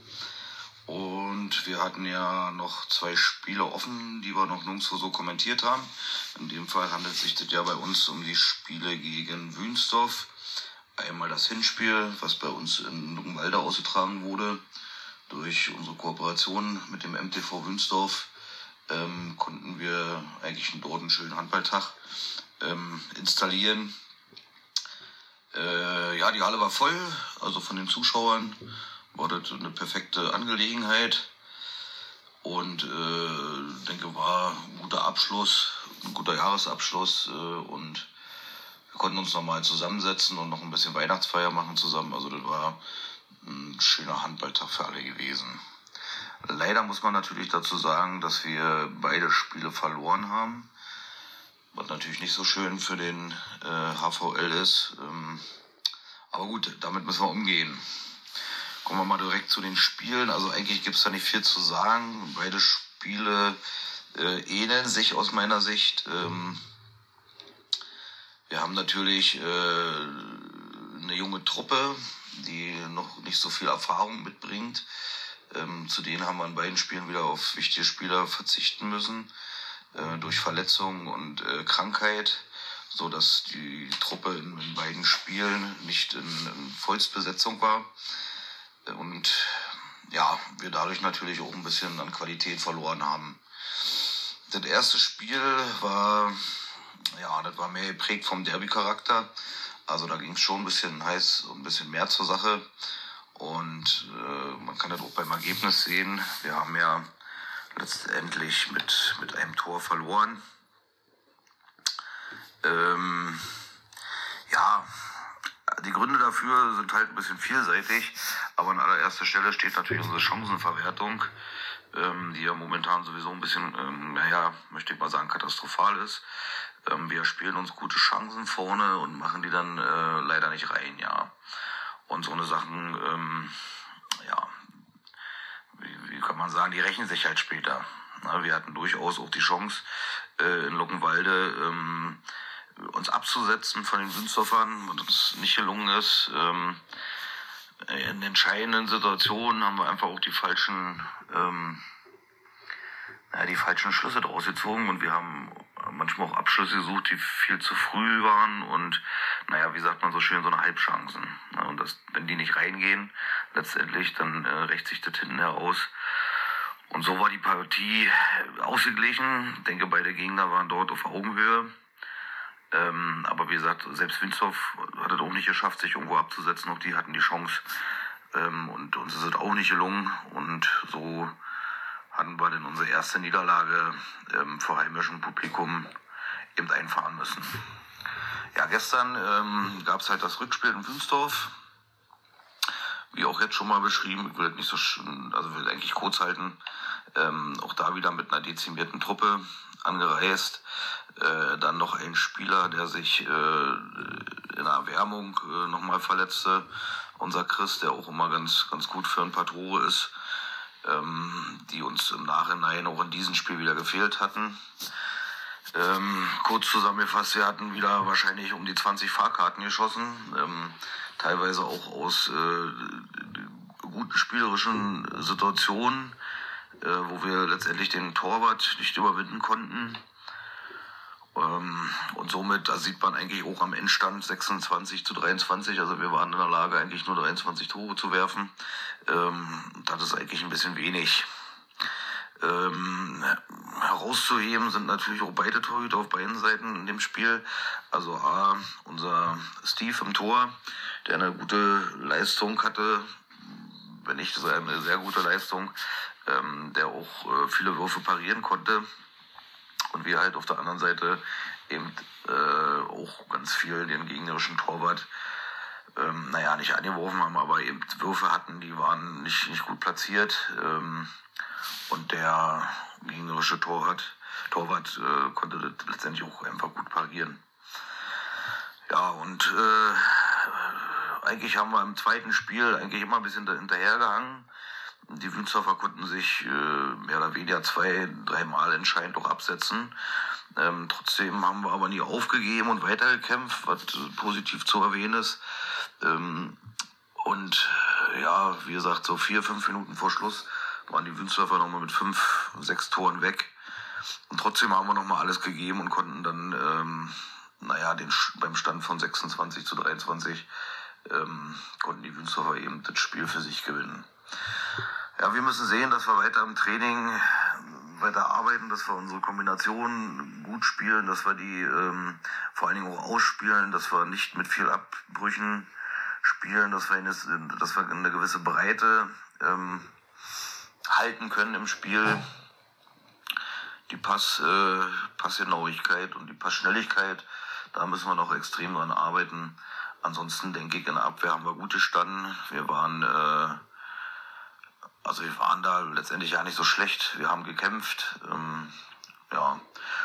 Und wir hatten ja noch zwei Spiele offen, die wir noch nirgendwo so kommentiert haben. In dem Fall handelt sich das ja bei uns um die Spiele gegen Wünsdorf. Einmal das Hinspiel, was bei uns in Luckenwalde ausgetragen wurde. Durch unsere Kooperation mit dem MTV Wünsdorf ähm, konnten wir eigentlich dort einen schönen Handballtag ähm, installieren. Äh, ja, die Halle war voll, also von den Zuschauern war das eine perfekte Angelegenheit. Und äh, denke, war ein guter Abschluss, ein guter Jahresabschluss. Äh, und wir konnten uns nochmal zusammensetzen und noch ein bisschen Weihnachtsfeier machen zusammen. Also das war ein schöner Handballtag für alle gewesen. Leider muss man natürlich dazu sagen, dass wir beide Spiele verloren haben. Was natürlich nicht so schön für den äh, HVL ist. Ähm, aber gut, damit müssen wir umgehen. Kommen wir mal direkt zu den Spielen. Also eigentlich gibt es da nicht viel zu sagen. Beide Spiele äh, ähneln sich aus meiner Sicht. Ähm, wir haben natürlich äh, eine junge Truppe, die noch nicht so viel Erfahrung mitbringt. Ähm, zu denen haben wir in beiden Spielen wieder auf wichtige Spieler verzichten müssen äh, durch Verletzung und äh, Krankheit, so dass die Truppe in, in beiden Spielen nicht in, in Vollstbesetzung war und ja, wir dadurch natürlich auch ein bisschen an Qualität verloren haben. Das erste Spiel war, ja, das war mehr geprägt vom Derby-Charakter. Also da ging es schon ein bisschen heiß und ein bisschen mehr zur Sache. Und äh, man kann das auch beim Ergebnis sehen. Wir haben ja letztendlich mit, mit einem Tor verloren. Ähm, ja, die Gründe dafür sind halt ein bisschen vielseitig, aber an allererster Stelle steht natürlich unsere Chancenverwertung, ähm, die ja momentan sowieso ein bisschen, ähm, naja, möchte ich mal sagen, katastrophal ist. Ähm, wir spielen uns gute Chancen vorne und machen die dann äh, leider nicht rein, ja. Und so eine Sachen, ähm, ja, kann man sagen, die rächen sich halt später. Wir hatten durchaus auch die Chance, äh, in Luckenwalde ähm, uns abzusetzen von den Windsurfern, was uns nicht gelungen ist. Ähm, in entscheidenden Situationen haben wir einfach auch die falschen, ähm, ja, die falschen Schlüsse daraus gezogen und wir haben manchmal auch Abschlüsse gesucht, die viel zu früh waren und naja, wie sagt man so schön, so eine Halbchancen. Und das, wenn die nicht reingehen, letztendlich, dann äh, rächt sich das hinten aus. Und so war die Partie ausgeglichen. Ich denke, beide Gegner waren dort auf Augenhöhe. Ähm, aber wie gesagt, selbst Winsdorf hat es auch nicht geschafft, sich irgendwo abzusetzen. Auch die hatten die Chance. Ähm, und uns ist es auch nicht gelungen. Und so hatten wir dann unsere erste Niederlage ähm, vor heimischem Publikum eben einfahren müssen. Ja, gestern ähm, gab es halt das Rückspiel in Wünsdorf. Wie auch jetzt schon mal beschrieben, ich will das nicht so, also will eigentlich kurz halten. Ähm, auch da wieder mit einer dezimierten Truppe angereist. Äh, dann noch ein Spieler, der sich äh, in der Erwärmung äh, nochmal verletzte. Unser Chris, der auch immer ganz, ganz gut für ein paar Tore ist, ähm, die uns im Nachhinein auch in diesem Spiel wieder gefehlt hatten. Ähm, kurz zusammengefasst, wir hatten wieder wahrscheinlich um die 20 Fahrkarten geschossen, ähm, teilweise auch aus äh, guten spielerischen Situationen, äh, wo wir letztendlich den Torwart nicht überwinden konnten. Ähm, und somit, da sieht man eigentlich auch am Endstand 26 zu 23. Also wir waren in der Lage, eigentlich nur 23 Tore zu werfen. Ähm, das ist eigentlich ein bisschen wenig. Ähm, herauszuheben sind natürlich auch beide Torhüter auf beiden Seiten in dem Spiel. Also A, unser Steve im Tor, der eine gute Leistung hatte, wenn nicht eine sehr gute Leistung, ähm, der auch äh, viele Würfe parieren konnte. Und wir halt auf der anderen Seite eben äh, auch ganz viel den gegnerischen Torwart, ähm, naja, nicht angeworfen haben, aber eben Würfe hatten, die waren nicht, nicht gut platziert. Ähm, und der gegnerische Torwart, Torwart äh, konnte das letztendlich auch einfach gut parieren. Ja, und äh, eigentlich haben wir im zweiten Spiel eigentlich immer ein bisschen hinterhergehangen. Die Wünsdorfer konnten sich äh, mehr oder weniger zwei, dreimal entscheidend auch absetzen. Ähm, trotzdem haben wir aber nie aufgegeben und weitergekämpft, was positiv zu erwähnen ist. Ähm, und ja, wie gesagt, so vier, fünf Minuten vor Schluss waren die Wünsdorfer nochmal mit fünf, sechs Toren weg. Und trotzdem haben wir nochmal alles gegeben und konnten dann, ähm, naja, den, beim Stand von 26 zu 23 ähm, konnten die Wünsdorfer eben das Spiel für sich gewinnen. Ja, wir müssen sehen, dass wir weiter im Training weiter arbeiten, dass wir unsere Kombinationen gut spielen, dass wir die ähm, vor allen Dingen auch ausspielen, dass wir nicht mit viel Abbrüchen spielen, dass wir, eine, dass wir eine gewisse Breite ähm, halten können im Spiel. Die Pass, äh, Passgenauigkeit und die Passschnelligkeit, da müssen wir noch extrem dran arbeiten. Ansonsten denke ich, in der Abwehr haben wir gute Standen. Wir waren, äh, also wir waren da letztendlich ja nicht so schlecht. Wir haben gekämpft. Ähm, ja,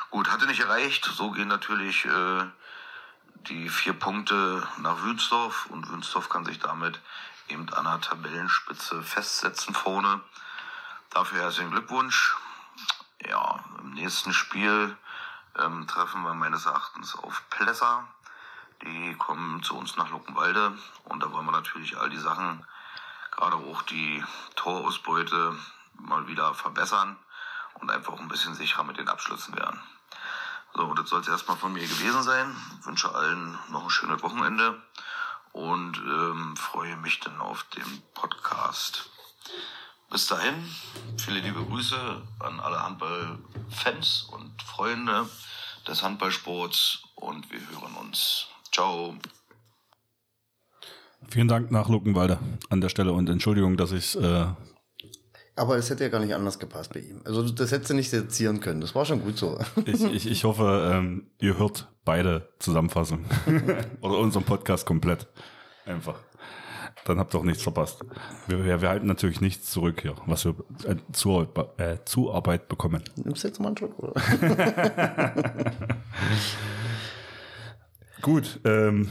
gut, hatte nicht erreicht. So gehen natürlich äh, die vier Punkte nach Wünsdorf und Wünsdorf kann sich damit eben an der Tabellenspitze festsetzen vorne. Dafür herzlichen Glückwunsch. Ja, im nächsten Spiel ähm, treffen wir meines Erachtens auf Plesser. Die kommen zu uns nach Luckenwalde und da wollen wir natürlich all die Sachen, gerade auch die Torausbeute, mal wieder verbessern und einfach ein bisschen sicherer mit den Abschlüssen werden. So, das soll es erstmal von mir gewesen sein. Ich wünsche allen noch ein schönes Wochenende und ähm, freue mich dann auf den Podcast. Bis dahin, viele liebe Grüße an alle Handballfans und Freunde des Handballsports und wir hören uns. Ciao. Vielen Dank nach Luckenwalde an der Stelle und Entschuldigung, dass ich äh aber es hätte ja gar nicht anders gepasst bei ihm. Also das hätte nicht sezieren können. Das war schon gut so. ich, ich, ich hoffe, ähm, ihr hört beide Zusammenfassungen. Oder unseren Podcast komplett. Einfach dann habt ihr auch nichts verpasst. Wir, wir, wir halten natürlich nichts zurück hier, was wir äh, zu, äh, Zuarbeit bekommen. Nimmst du jetzt mal einen Schluck, oder? Gut, ähm,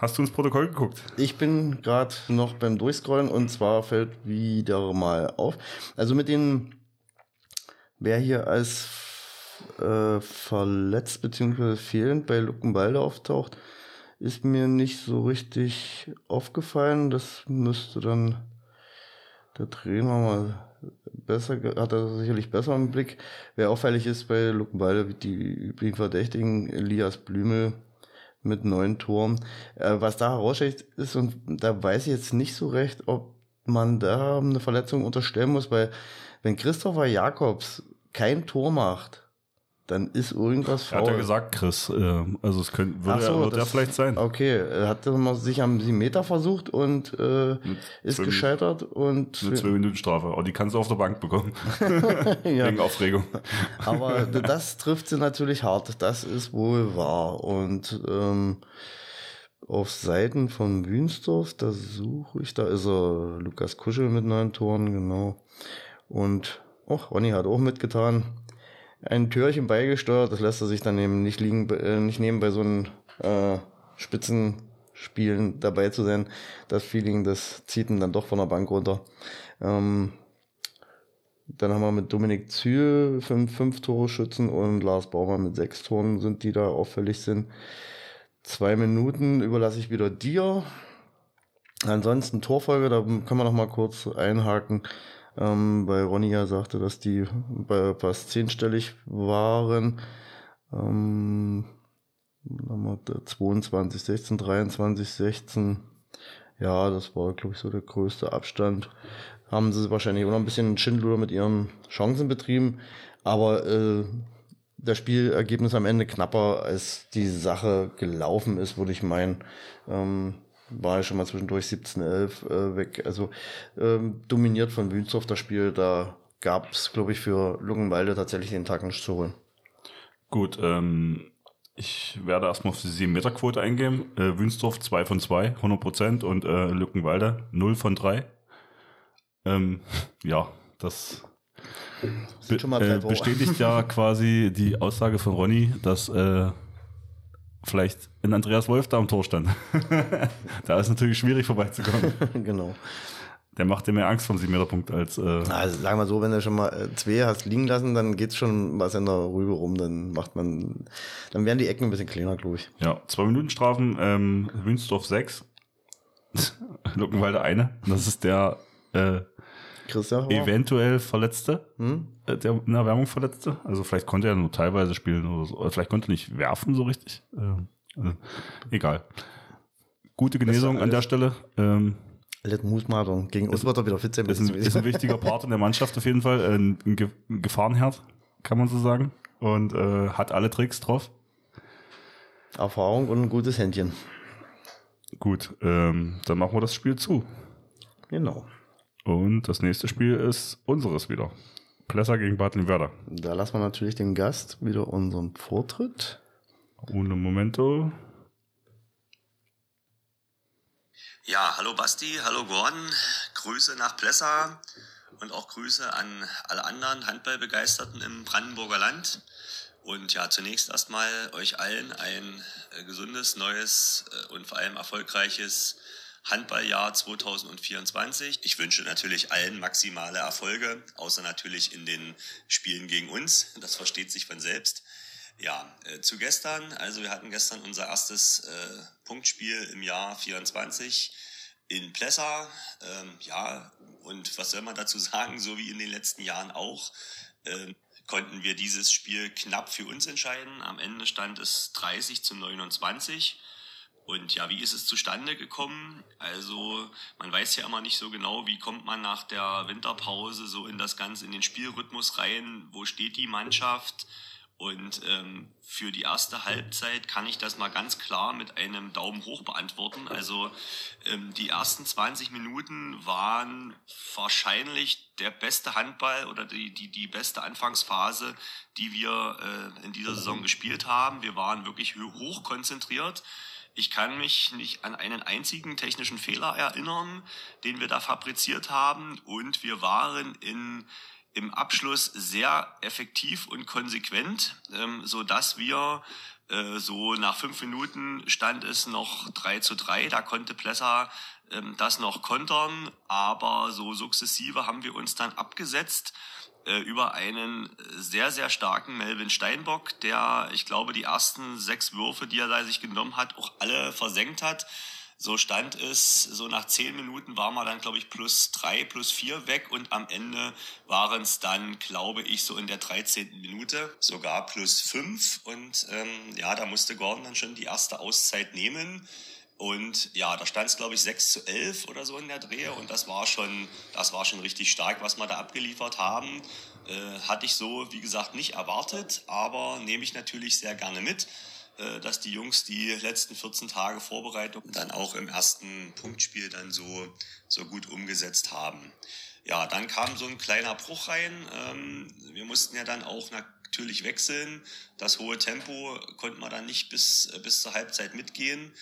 hast du ins Protokoll geguckt? Ich bin gerade noch beim Durchscrollen und zwar fällt wieder mal auf. Also mit den, wer hier als äh, verletzt bzw. fehlend bei Luckenwalde auftaucht, ist mir nicht so richtig aufgefallen. Das müsste dann der Trainer mal besser, hat er sicherlich besser im Blick. Wer auffällig ist bei Luckenwalde, die übrigen Verdächtigen, Elias Blümel mit neun Toren. Äh, was da heraussteht ist, und da weiß ich jetzt nicht so recht, ob man da eine Verletzung unterstellen muss, weil wenn Christopher Jakobs kein Tor macht, dann ist irgendwas faul. Hat er gesagt, Chris. Äh, also es könnte, würde so, er, wird er vielleicht sein. Okay, er hat sich am 7 Meter versucht und äh, ist gescheitert und eine 2 Minuten Strafe. Aber die kannst du auf der Bank bekommen. ja. Wegen Aufregung. Aber das trifft sie natürlich hart. Das ist wohl wahr. Und ähm, auf Seiten von Wünsdorf, da suche ich, da ist er Lukas Kuschel mit neun Toren, genau. Und auch Ronny hat auch mitgetan ein Türchen beigesteuert. Das lässt er sich dann eben nicht liegen, äh, nicht nehmen, bei so einem äh, Spitzenspielen dabei zu sein. Das Feeling, das zieht ihn dann doch von der Bank runter. Ähm, dann haben wir mit Dominik Zühl fünf, fünf Tore schützen und Lars Baumann mit sechs Toren sind, die da auffällig sind. Zwei Minuten überlasse ich wieder dir. Ansonsten Torfolge, da können wir noch mal kurz einhaken ähm, Ronny ja sagte, dass die bei fast zehnstellig waren. Ähm, 22, 16, 23, 16. Ja, das war, glaube ich, so der größte Abstand. Haben sie wahrscheinlich auch noch ein bisschen Schindluder mit ihren Chancen betrieben. Aber äh, das Spielergebnis am Ende knapper, als die Sache gelaufen ist, würde ich meinen. Ähm, war ja schon mal zwischendurch 17-11 äh, weg. Also ähm, dominiert von Wünsdorf das Spiel. Da gab es, glaube ich, für Luckenwalde tatsächlich den Tag nicht zu holen. Gut, ähm, ich werde erstmal auf die 7-Meter-Quote eingehen. Äh, Wünsdorf 2 von 2, 100 Prozent und äh, Lückenwalde 0 von 3. Ähm, ja, das be äh, bestätigt ja quasi die Aussage von Ronny, dass äh, vielleicht in Andreas Wolf da am Tor stand. da ist natürlich schwierig vorbeizukommen. genau. Der macht dir mehr Angst vom 7-Meter-Punkt als. Äh also sagen wir so, wenn du schon mal äh, zwei hast liegen lassen, dann geht's schon was in der Rübe rum. Dann macht man, dann werden die Ecken ein bisschen kleiner, glaube ich. Ja, zwei Minuten Strafen, ähm, Wünsdorf 6. Luckenwalde eine. Das ist der äh, Christian eventuell Verletzte, hm? äh, der in der Werbung Verletzte. Also vielleicht konnte er nur teilweise spielen oder so. Oder vielleicht konnte er nicht werfen so richtig. Äh, äh, egal. Gute Genesung an der Stelle. Ähm, Let Mutmaßung. Gegen uns wird er wieder fit sein. Ist ein, ist ein wichtiger Part in der Mannschaft auf jeden Fall. Ein, ein Gefahrenherd, kann man so sagen. Und äh, hat alle Tricks drauf. Erfahrung und ein gutes Händchen. Gut, ähm, dann machen wir das Spiel zu. Genau. Und das nächste Spiel ist unseres wieder. Plesser gegen Bad Werder. Da lassen wir natürlich den Gast wieder unseren Vortritt. Ohne Momento. Ja, hallo Basti, hallo Gordon, Grüße nach Plessa und auch Grüße an alle anderen Handballbegeisterten im Brandenburger Land. Und ja, zunächst erstmal euch allen ein äh, gesundes, neues äh, und vor allem erfolgreiches Handballjahr 2024. Ich wünsche natürlich allen maximale Erfolge, außer natürlich in den Spielen gegen uns. Das versteht sich von selbst. Ja, äh, zu gestern. Also wir hatten gestern unser erstes äh, Punktspiel im Jahr 24 in Plessa. Ähm, ja, und was soll man dazu sagen? So wie in den letzten Jahren auch. Ähm, konnten wir dieses Spiel knapp für uns entscheiden. Am Ende stand es 30 zu 29. Und ja, wie ist es zustande gekommen? Also man weiß ja immer nicht so genau, wie kommt man nach der Winterpause so in das Ganze, in den Spielrhythmus rein, wo steht die Mannschaft? Und ähm, für die erste Halbzeit kann ich das mal ganz klar mit einem Daumen hoch beantworten. Also ähm, die ersten 20 Minuten waren wahrscheinlich der beste Handball oder die, die, die beste Anfangsphase, die wir äh, in dieser Saison gespielt haben. Wir waren wirklich hoch konzentriert. Ich kann mich nicht an einen einzigen technischen Fehler erinnern, den wir da fabriziert haben. Und wir waren in im Abschluss sehr effektiv und konsequent, ähm, so dass wir äh, so nach fünf Minuten stand es noch 3 zu 3. Da konnte Plesser ähm, das noch kontern, aber so sukzessive haben wir uns dann abgesetzt äh, über einen sehr, sehr starken Melvin Steinbock, der, ich glaube, die ersten sechs Würfe, die er da sich genommen hat, auch alle versenkt hat. So stand es, so nach zehn Minuten war man dann, glaube ich, plus drei, plus vier weg und am Ende waren es dann, glaube ich, so in der 13. Minute sogar plus fünf und ähm, ja, da musste Gordon dann schon die erste Auszeit nehmen. Und ja, da stand es, glaube ich, 6 zu 11 oder so in der Drehe. Und das war schon, das war schon richtig stark, was wir da abgeliefert haben. Äh, hatte ich so, wie gesagt, nicht erwartet, aber nehme ich natürlich sehr gerne mit. Äh, dass die Jungs die letzten 14 Tage Vorbereitung dann auch im ersten Punktspiel dann so, so gut umgesetzt haben. Ja, dann kam so ein kleiner Bruch rein. Ähm, wir mussten ja dann auch natürlich wechseln. Das hohe Tempo konnte man dann nicht bis, äh, bis zur Halbzeit mitgehen.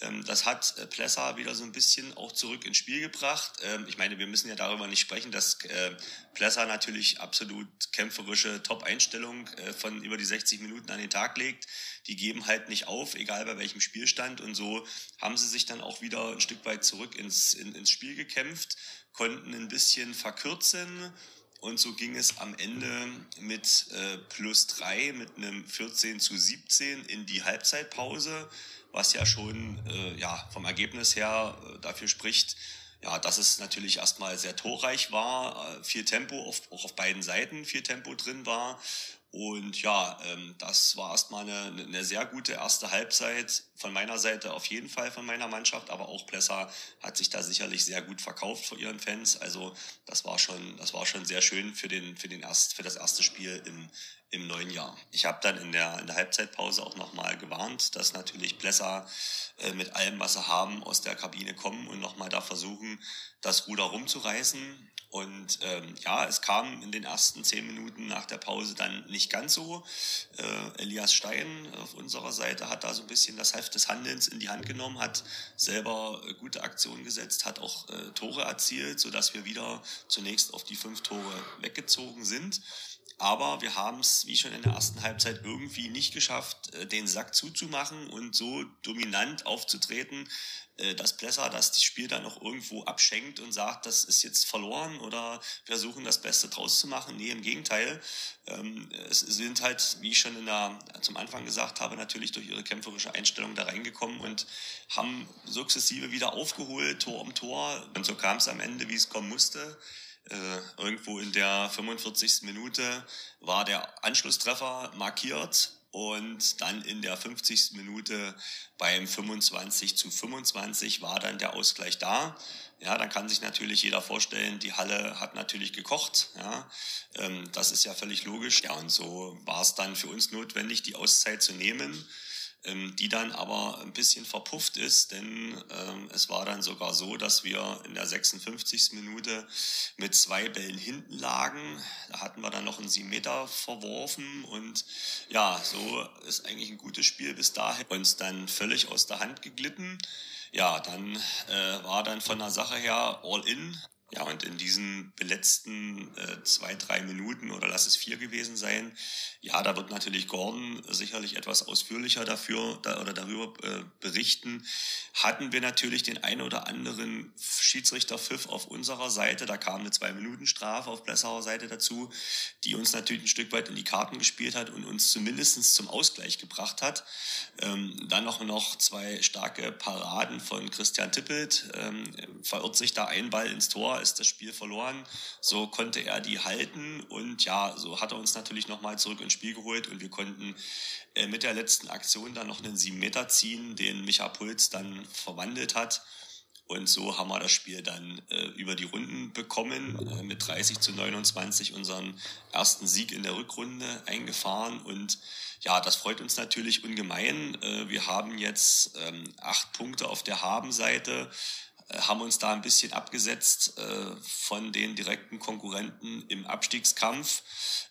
Ähm, das hat äh, Plessa wieder so ein bisschen auch zurück ins Spiel gebracht. Ähm, ich meine, wir müssen ja darüber nicht sprechen, dass äh, Plessa natürlich absolut kämpferische Top-Einstellung von über die 60 Minuten an den Tag legt. Die geben halt nicht auf, egal bei welchem Spielstand. Und so haben sie sich dann auch wieder ein Stück weit zurück ins, in, ins Spiel gekämpft, konnten ein bisschen verkürzen. Und so ging es am Ende mit äh, plus drei, mit einem 14 zu 17 in die Halbzeitpause was ja schon äh, ja, vom Ergebnis her äh, dafür spricht, ja, dass es natürlich erstmal sehr torreich war, äh, viel Tempo, auf, auch auf beiden Seiten viel Tempo drin war. Und ja, ähm, das war erstmal eine, eine sehr gute erste Halbzeit von meiner Seite, auf jeden Fall von meiner Mannschaft, aber auch Plessa hat sich da sicherlich sehr gut verkauft vor ihren Fans. Also das war schon, das war schon sehr schön für, den, für, den erst, für das erste Spiel im, im neuen Jahr. Ich habe dann in der, in der Halbzeitpause auch nochmal gewarnt, dass natürlich Plessa äh, mit allem, was sie haben, aus der Kabine kommen und nochmal da versuchen, das Ruder rumzureißen. Und ähm, ja, es kam in den ersten zehn Minuten nach der Pause dann nicht ganz so. Äh, Elias Stein auf unserer Seite hat da so ein bisschen das Heft des Handelns in die Hand genommen, hat selber äh, gute Aktionen gesetzt, hat auch äh, Tore erzielt, sodass wir wieder zunächst auf die fünf Tore weggezogen sind. Aber wir haben es, wie schon in der ersten Halbzeit, irgendwie nicht geschafft, äh, den Sack zuzumachen und so dominant aufzutreten, dass Plesser das Spiel dann noch irgendwo abschenkt und sagt, das ist jetzt verloren oder versuchen das Beste draus zu machen. Nee, im Gegenteil. Ähm, es sind halt, wie ich schon in der, zum Anfang gesagt habe, natürlich durch ihre kämpferische Einstellung da reingekommen und haben sukzessive wieder aufgeholt, Tor um Tor. Und so kam es am Ende, wie es kommen musste. Äh, irgendwo in der 45. Minute war der Anschlusstreffer markiert und dann in der 50. Minute beim 25 zu 25 war dann der Ausgleich da. Ja, dann kann sich natürlich jeder vorstellen, die Halle hat natürlich gekocht. Ja, ähm, das ist ja völlig logisch. Ja, und so war es dann für uns notwendig, die Auszeit zu nehmen die dann aber ein bisschen verpufft ist, denn ähm, es war dann sogar so, dass wir in der 56. Minute mit zwei Bällen hinten lagen. Da hatten wir dann noch einen 7 Meter verworfen und ja, so ist eigentlich ein gutes Spiel bis dahin uns dann völlig aus der Hand geglitten. Ja, dann äh, war dann von der Sache her all in. Ja, und in diesen letzten äh, zwei, drei Minuten oder lass es vier gewesen sein, ja, da wird natürlich Gordon sicherlich etwas ausführlicher dafür da, oder darüber äh, berichten. Hatten wir natürlich den einen oder anderen Schiedsrichterpfiff auf unserer Seite, da kam eine Zwei-Minuten-Strafe auf Blessauer Seite dazu, die uns natürlich ein Stück weit in die Karten gespielt hat und uns zumindest zum Ausgleich gebracht hat. Ähm, dann noch, noch zwei starke Paraden von Christian Tippelt, ähm, verirrt sich da ein Ball ins Tor ist das Spiel verloren. So konnte er die halten und ja, so hat er uns natürlich nochmal zurück ins Spiel geholt und wir konnten äh, mit der letzten Aktion dann noch einen 7 Meter ziehen, den Micha Puls dann verwandelt hat. Und so haben wir das Spiel dann äh, über die Runden bekommen, äh, mit 30 zu 29 unseren ersten Sieg in der Rückrunde eingefahren. Und ja, das freut uns natürlich ungemein. Äh, wir haben jetzt ähm, acht Punkte auf der Habenseite. Haben uns da ein bisschen abgesetzt äh, von den direkten Konkurrenten im Abstiegskampf.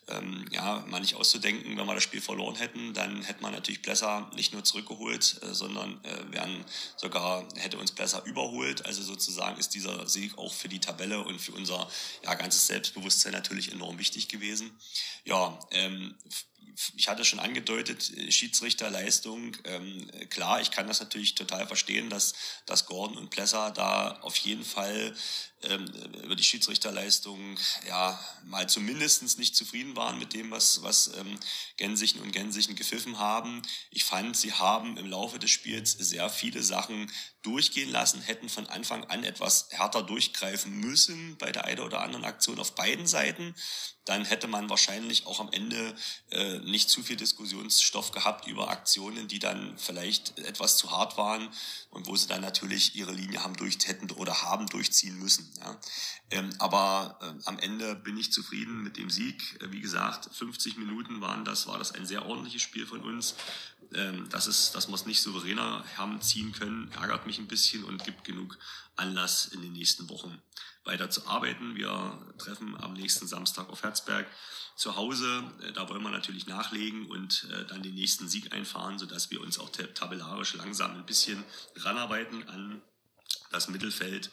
Ähm, ja, mal nicht auszudenken, wenn wir das Spiel verloren hätten, dann hätte man natürlich Plesser nicht nur zurückgeholt, äh, sondern äh, wären sogar, hätte uns Plesser überholt. Also sozusagen ist dieser Sieg auch für die Tabelle und für unser ja, ganzes Selbstbewusstsein natürlich enorm wichtig gewesen. Ja, ähm, ich hatte schon angedeutet, äh, Schiedsrichterleistung. Ähm, klar, ich kann das natürlich total verstehen, dass, dass Gordon und Plesser da auf jeden Fall ähm, über die Schiedsrichterleistung ja mal zumindest nicht zufrieden waren mit dem, was, was ähm, Gensichen und Gensichen gepfiffen haben. Ich fand, sie haben im Laufe des Spiels sehr viele Sachen durchgehen lassen, hätten von Anfang an etwas härter durchgreifen müssen bei der einen oder anderen Aktion auf beiden Seiten. Dann hätte man wahrscheinlich auch am Ende äh, nicht zu viel Diskussionsstoff gehabt über Aktionen, die dann vielleicht etwas zu hart waren und wo sie dann natürlich ihre Linie haben durch hätten oder haben durchziehen müssen. Ja. Ähm, aber äh, am Ende bin ich zufrieden mit dem Sieg. Äh, wie gesagt, 50 Minuten waren das, war das ein sehr ordentliches Spiel von uns. Ähm, das ist, dass wir es nicht souveräner haben ziehen können, ärgert mich ein bisschen und gibt genug Anlass in den nächsten Wochen weiter zu arbeiten. Wir treffen am nächsten Samstag auf Herzberg zu Hause. Äh, da wollen wir natürlich nachlegen und äh, dann den nächsten Sieg einfahren, sodass wir uns auch tabellarisch langsam ein bisschen ranarbeiten an das Mittelfeld.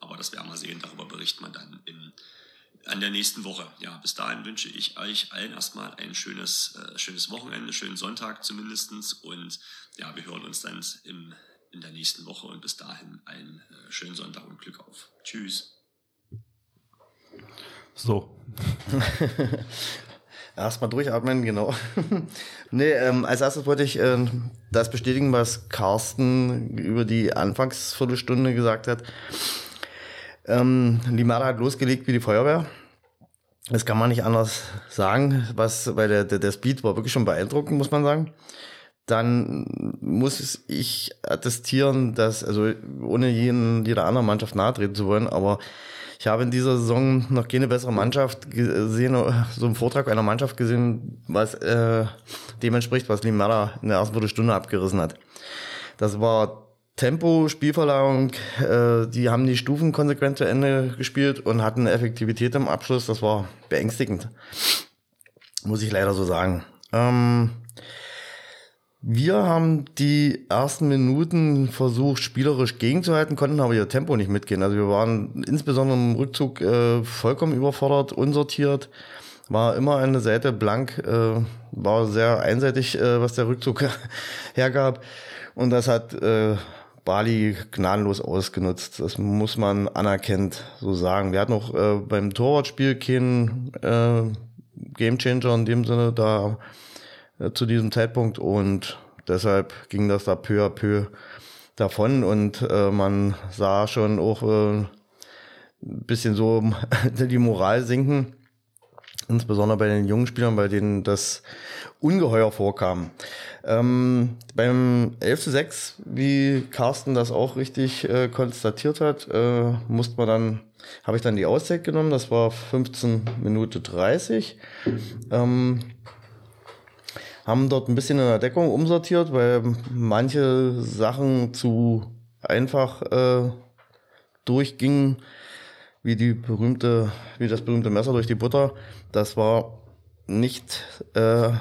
Aber das werden wir sehen, darüber berichtet man dann in, an der nächsten Woche. Ja, bis dahin wünsche ich euch allen erstmal ein schönes, äh, schönes Wochenende, schönen Sonntag zumindestens Und ja, wir hören uns dann im, in der nächsten Woche und bis dahin einen äh, schönen Sonntag und Glück auf. Tschüss. So. Erstmal durchatmen, genau. nee, ähm, als erstes wollte ich äh, das bestätigen, was Carsten über die Anfangsviertelstunde gesagt hat. Ähm, Limara hat losgelegt wie die Feuerwehr. Das kann man nicht anders sagen, was, weil der, der, der Speed war wirklich schon beeindruckend, muss man sagen. Dann muss ich attestieren, dass, also ohne jeden, jeder anderen Mannschaft nahe treten zu wollen, aber ich habe in dieser Saison noch keine bessere Mannschaft gesehen, so einen Vortrag einer Mannschaft gesehen, was äh, dem entspricht, was Limera in der ersten Viertelstunde abgerissen hat. Das war Tempo, Spielverlagerung, äh, die haben die Stufen konsequent zu Ende gespielt und hatten Effektivität im Abschluss, das war beängstigend. Muss ich leider so sagen. Ähm, wir haben die ersten Minuten versucht, spielerisch gegenzuhalten, konnten aber ihr Tempo nicht mitgehen. Also wir waren insbesondere im Rückzug äh, vollkommen überfordert, unsortiert, war immer eine Seite blank, äh, war sehr einseitig, was der Rückzug hergab. Und das hat Bali gnadenlos ausgenutzt. Das muss man anerkennt so sagen. Wir hatten auch äh, beim Torwartspiel keinen äh, Gamechanger in dem Sinne da äh, zu diesem Zeitpunkt und deshalb ging das da peu à peu davon und äh, man sah schon auch äh, ein bisschen so die Moral sinken, insbesondere bei den jungen Spielern, bei denen das ungeheuer vorkam. Ähm, beim 11 zu 6, wie Carsten das auch richtig äh, konstatiert hat, äh, musste man dann, habe ich dann die Auszeit genommen, das war 15 Minute 30. Ähm, haben dort ein bisschen in der Deckung umsortiert, weil manche Sachen zu einfach äh, durchgingen, wie die berühmte, wie das berühmte Messer durch die Butter. Das war nicht äh,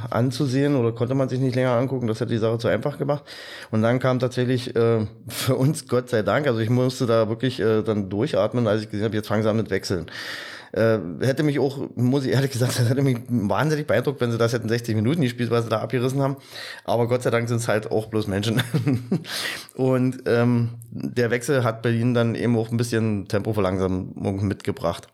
anzusehen oder konnte man sich nicht länger angucken. Das hätte die Sache zu einfach gemacht. Und dann kam tatsächlich äh, für uns Gott sei Dank, also ich musste da wirklich äh, dann durchatmen, als ich gesehen habe, jetzt fangen sie an mit Wechseln. Äh, hätte mich auch, muss ich ehrlich gesagt, das hätte mich wahnsinnig beeindruckt, wenn sie das hätten 60 Minuten gespielt, was sie da abgerissen haben. Aber Gott sei Dank sind es halt auch bloß Menschen. und ähm, der Wechsel hat ihnen dann eben auch ein bisschen Tempoverlangsamung mitgebracht.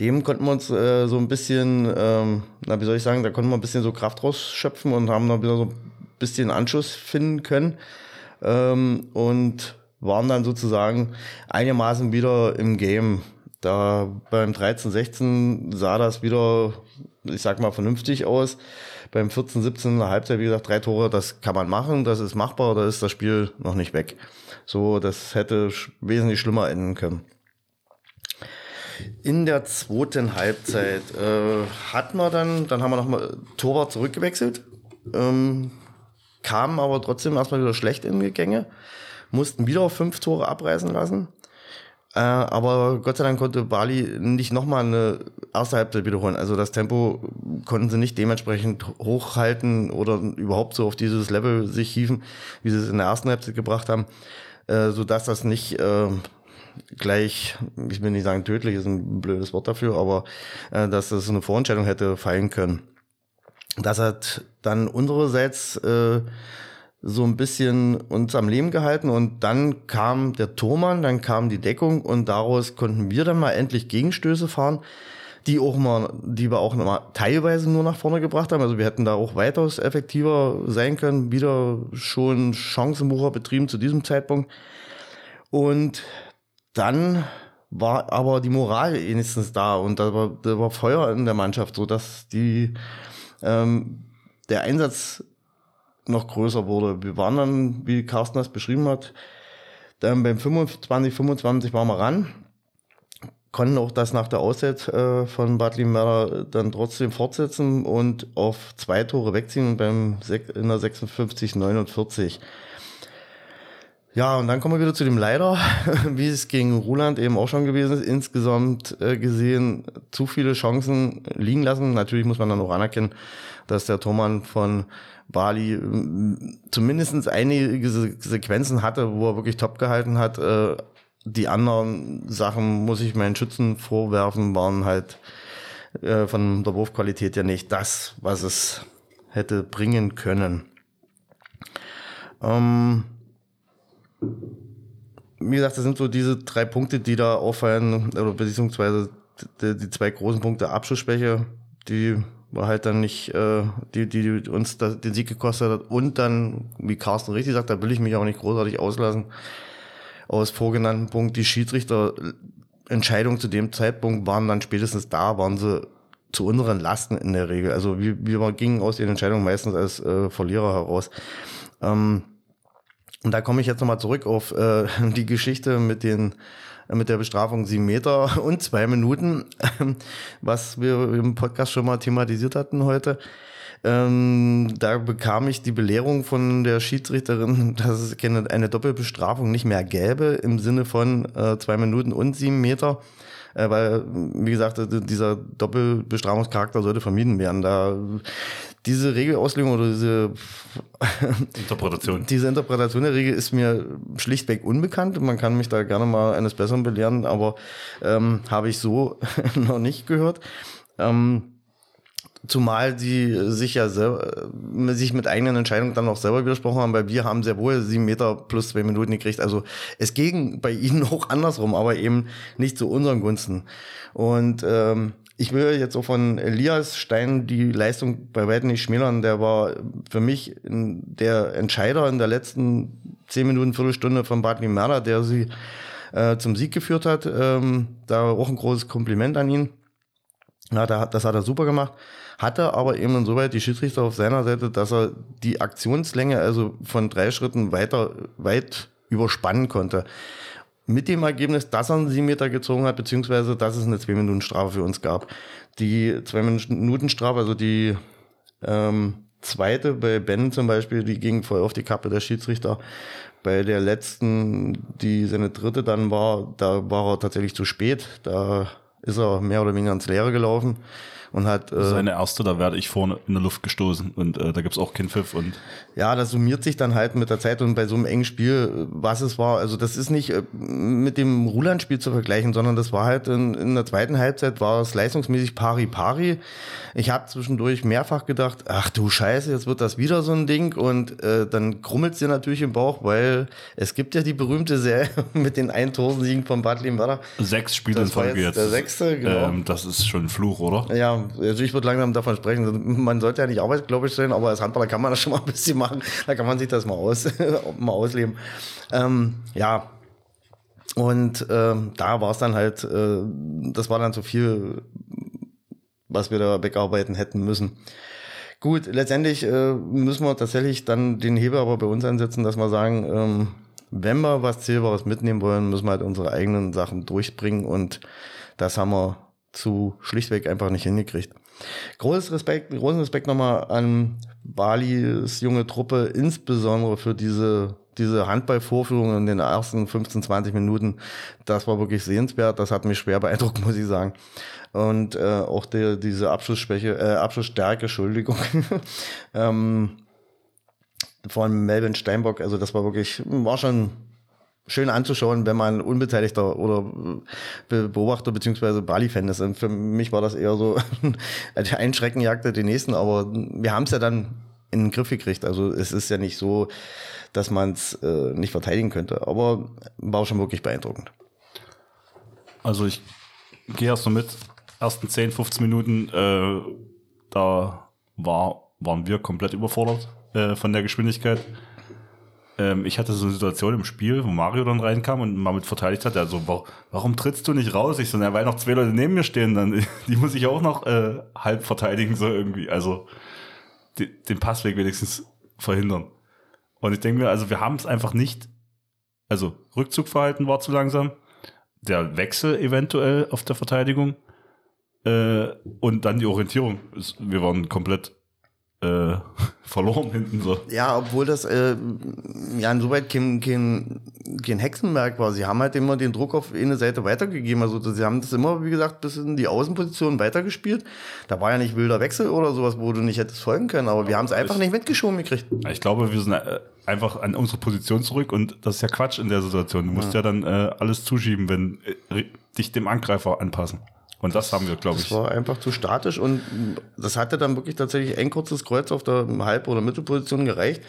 Dem konnten wir uns äh, so ein bisschen, ähm, na wie soll ich sagen, da konnten wir ein bisschen so Kraft rausschöpfen und haben dann wieder so ein bisschen Anschluss finden können. Ähm, und waren dann sozusagen einigermaßen wieder im Game. Da beim 13, 16 sah das wieder, ich sag mal, vernünftig aus. Beim 14, 17 in der Halbzeit, wie gesagt, drei Tore, das kann man machen, das ist machbar, da ist das Spiel noch nicht weg. So, das hätte wesentlich schlimmer enden können. In der zweiten Halbzeit äh, hat man dann, dann haben wir nochmal Torwart zurückgewechselt, ähm, kamen aber trotzdem erstmal wieder schlecht in die Gänge, mussten wieder fünf Tore abreißen lassen. Äh, aber Gott sei Dank konnte Bali nicht nochmal eine erste Halbzeit wiederholen. Also das Tempo konnten sie nicht dementsprechend hochhalten oder überhaupt so auf dieses Level sich hieven, wie sie es in der ersten Halbzeit gebracht haben, äh, sodass das nicht äh, gleich, ich will nicht sagen tödlich, ist ein blödes Wort dafür, aber dass das eine Vorentscheidung hätte fallen können. Das hat dann unsererseits äh, so ein bisschen uns am Leben gehalten und dann kam der Tormann, dann kam die Deckung und daraus konnten wir dann mal endlich Gegenstöße fahren, die auch mal, die wir auch mal teilweise nur nach vorne gebracht haben. Also wir hätten da auch weitaus effektiver sein können, wieder schon Chancenbucher betrieben zu diesem Zeitpunkt. Und dann war aber die Moral wenigstens da und da war, da war Feuer in der Mannschaft, so dass die ähm, der Einsatz noch größer wurde. Wir waren dann, wie Carsten das beschrieben hat, dann beim 25, 25 waren wir ran, konnten auch das nach der Auszeit äh, von Bad Limmerda dann trotzdem fortsetzen und auf zwei Tore wegziehen beim in der 56, 49. Ja, und dann kommen wir wieder zu dem Leider, wie es gegen Ruland eben auch schon gewesen ist. Insgesamt äh, gesehen zu viele Chancen liegen lassen. Natürlich muss man dann auch anerkennen, dass der Tormann von Bali äh, zumindest einige Sequenzen hatte, wo er wirklich top gehalten hat. Äh, die anderen Sachen muss ich meinen Schützen vorwerfen, waren halt äh, von der Wurfqualität ja nicht das, was es hätte bringen können. Ähm, wie gesagt, das sind so diese drei Punkte, die da auffallen, oder beziehungsweise die, zwei großen Punkte Abschlussschwäche, die war halt dann nicht, äh, die, die uns da, den Sieg gekostet hat. Und dann, wie Carsten richtig sagt, da will ich mich auch nicht großartig auslassen. Aus vorgenannten Punkt, die Schiedsrichter Entscheidungen zu dem Zeitpunkt waren dann spätestens da, waren sie zu unseren Lasten in der Regel. Also wir, wir gingen aus den Entscheidungen meistens als äh, Verlierer heraus. Ähm, und da komme ich jetzt nochmal zurück auf äh, die Geschichte mit den mit der Bestrafung sieben Meter und zwei Minuten, was wir im Podcast schon mal thematisiert hatten heute. Ähm, da bekam ich die Belehrung von der Schiedsrichterin, dass es eine Doppelbestrafung nicht mehr gäbe im Sinne von äh, zwei Minuten und sieben Meter. Äh, weil, wie gesagt, dieser Doppelbestrafungscharakter sollte vermieden werden. Da diese Regelauslegung oder diese Interpretation. diese Interpretation der Regel ist mir schlichtweg unbekannt. Man kann mich da gerne mal eines Besseren belehren, aber ähm, habe ich so noch nicht gehört. Ähm, Zumal sie sich ja selber, äh, sich mit eigenen Entscheidungen dann auch selber widersprochen haben, weil wir haben sehr wohl sieben Meter plus zwei Minuten gekriegt. Also es ging bei ihnen auch andersrum, aber eben nicht zu unseren Gunsten. Und ähm, ich will jetzt auch von Elias Stein die Leistung bei weitem nicht schmälern. Der war für mich der Entscheider in der letzten zehn Minuten, Viertelstunde von Bad Merda, der sie äh, zum Sieg geführt hat. Ähm, da auch ein großes Kompliment an ihn. Ja, das hat er super gemacht. Hatte aber eben insoweit die Schiedsrichter auf seiner Seite, dass er die Aktionslänge also von drei Schritten weiter, weit überspannen konnte. Mit dem Ergebnis, dass er einen 7 Meter gezogen hat, beziehungsweise dass es eine 2-Minuten-Strafe für uns gab. Die 2-Minuten-Strafe, also die ähm, zweite bei Ben zum Beispiel, die ging voll auf die Kappe der Schiedsrichter. Bei der letzten, die seine dritte dann war, da war er tatsächlich zu spät. Da ist er mehr oder weniger ins Leere gelaufen und hat. Äh, Seine erste, da werde ich vorne in der Luft gestoßen und äh, da gibt's auch keinen Pfiff und. Ja, das summiert sich dann halt mit der Zeit und bei so einem engen Spiel, was es war, also das ist nicht äh, mit dem Ruland-Spiel zu vergleichen, sondern das war halt in, in der zweiten Halbzeit war es leistungsmäßig pari pari. Ich habe zwischendurch mehrfach gedacht, ach du Scheiße, jetzt wird das wieder so ein Ding und äh, dann krummelt's dir natürlich im Bauch, weil es gibt ja die berühmte Serie mit den Eintorsiegen von Bad Limwerder. Sechs Spiele in Folge jetzt. Der sechste, genau. Ähm, das ist schon ein Fluch, oder? Ja, also ich würde langsam davon sprechen. Man sollte ja nicht arbeitsgläubig sein, aber als Handballer kann man das schon mal ein bisschen machen. Da kann man sich das mal, aus, mal ausleben. Ähm, ja. Und ähm, da war es dann halt, äh, das war dann zu viel, was wir da wegarbeiten hätten müssen. Gut, letztendlich äh, müssen wir tatsächlich dann den Hebel aber bei uns ansetzen, dass wir sagen, ähm, wenn wir was Zählbares mitnehmen wollen, müssen wir halt unsere eigenen Sachen durchbringen und das haben wir zu schlichtweg einfach nicht hingekriegt. Großes Respekt, großen Respekt nochmal an Balis junge Truppe, insbesondere für diese, diese Handballvorführung in den ersten 15, 20 Minuten. Das war wirklich sehenswert. Das hat mich schwer beeindruckt, muss ich sagen. Und äh, auch die, diese Abschlussschwäche, äh, Abschlussstärke, Entschuldigung, ähm, von Melvin Steinbock. Also das war wirklich, war schon schön anzuschauen, wenn man unbeteiligter oder Beobachter beziehungsweise Bali-Fan ist. Und für mich war das eher so, der Einschrecken jagte den nächsten, aber wir haben es ja dann in den Griff gekriegt. Also es ist ja nicht so, dass man es äh, nicht verteidigen könnte, aber war schon wirklich beeindruckend. Also ich gehe erst so mit, ersten 10, 15 Minuten, äh, da war, waren wir komplett überfordert äh, von der Geschwindigkeit ähm, ich hatte so eine Situation im Spiel, wo Mario dann reinkam und mal mit verteidigt hat, der so, warum trittst du nicht raus? Ich so, na, weil noch zwei Leute neben mir stehen, dann, die muss ich auch noch äh, halb verteidigen, so irgendwie. Also die, den Passweg wenigstens verhindern. Und ich denke mir, also wir haben es einfach nicht, also Rückzugverhalten war zu langsam, der Wechsel eventuell auf der Verteidigung äh, und dann die Orientierung. Wir waren komplett äh, verloren hinten so. Ja, obwohl das äh, ja insoweit kein, kein, kein Hexenwerk war. Sie haben halt immer den Druck auf eine Seite weitergegeben. Also sie haben das immer, wie gesagt, bis in die Außenposition weitergespielt. Da war ja nicht wilder Wechsel oder sowas, wo du nicht hättest folgen können, aber wir haben es einfach nicht mitgeschoben gekriegt. Ich glaube, wir sind äh, einfach an unsere Position zurück und das ist ja Quatsch in der Situation. Du musst ja, ja dann äh, alles zuschieben, wenn äh, dich dem Angreifer anpassen. Und das haben wir, glaube ich. Das war einfach zu statisch und das hatte dann wirklich tatsächlich ein kurzes Kreuz auf der Halb- oder Mittelposition gereicht,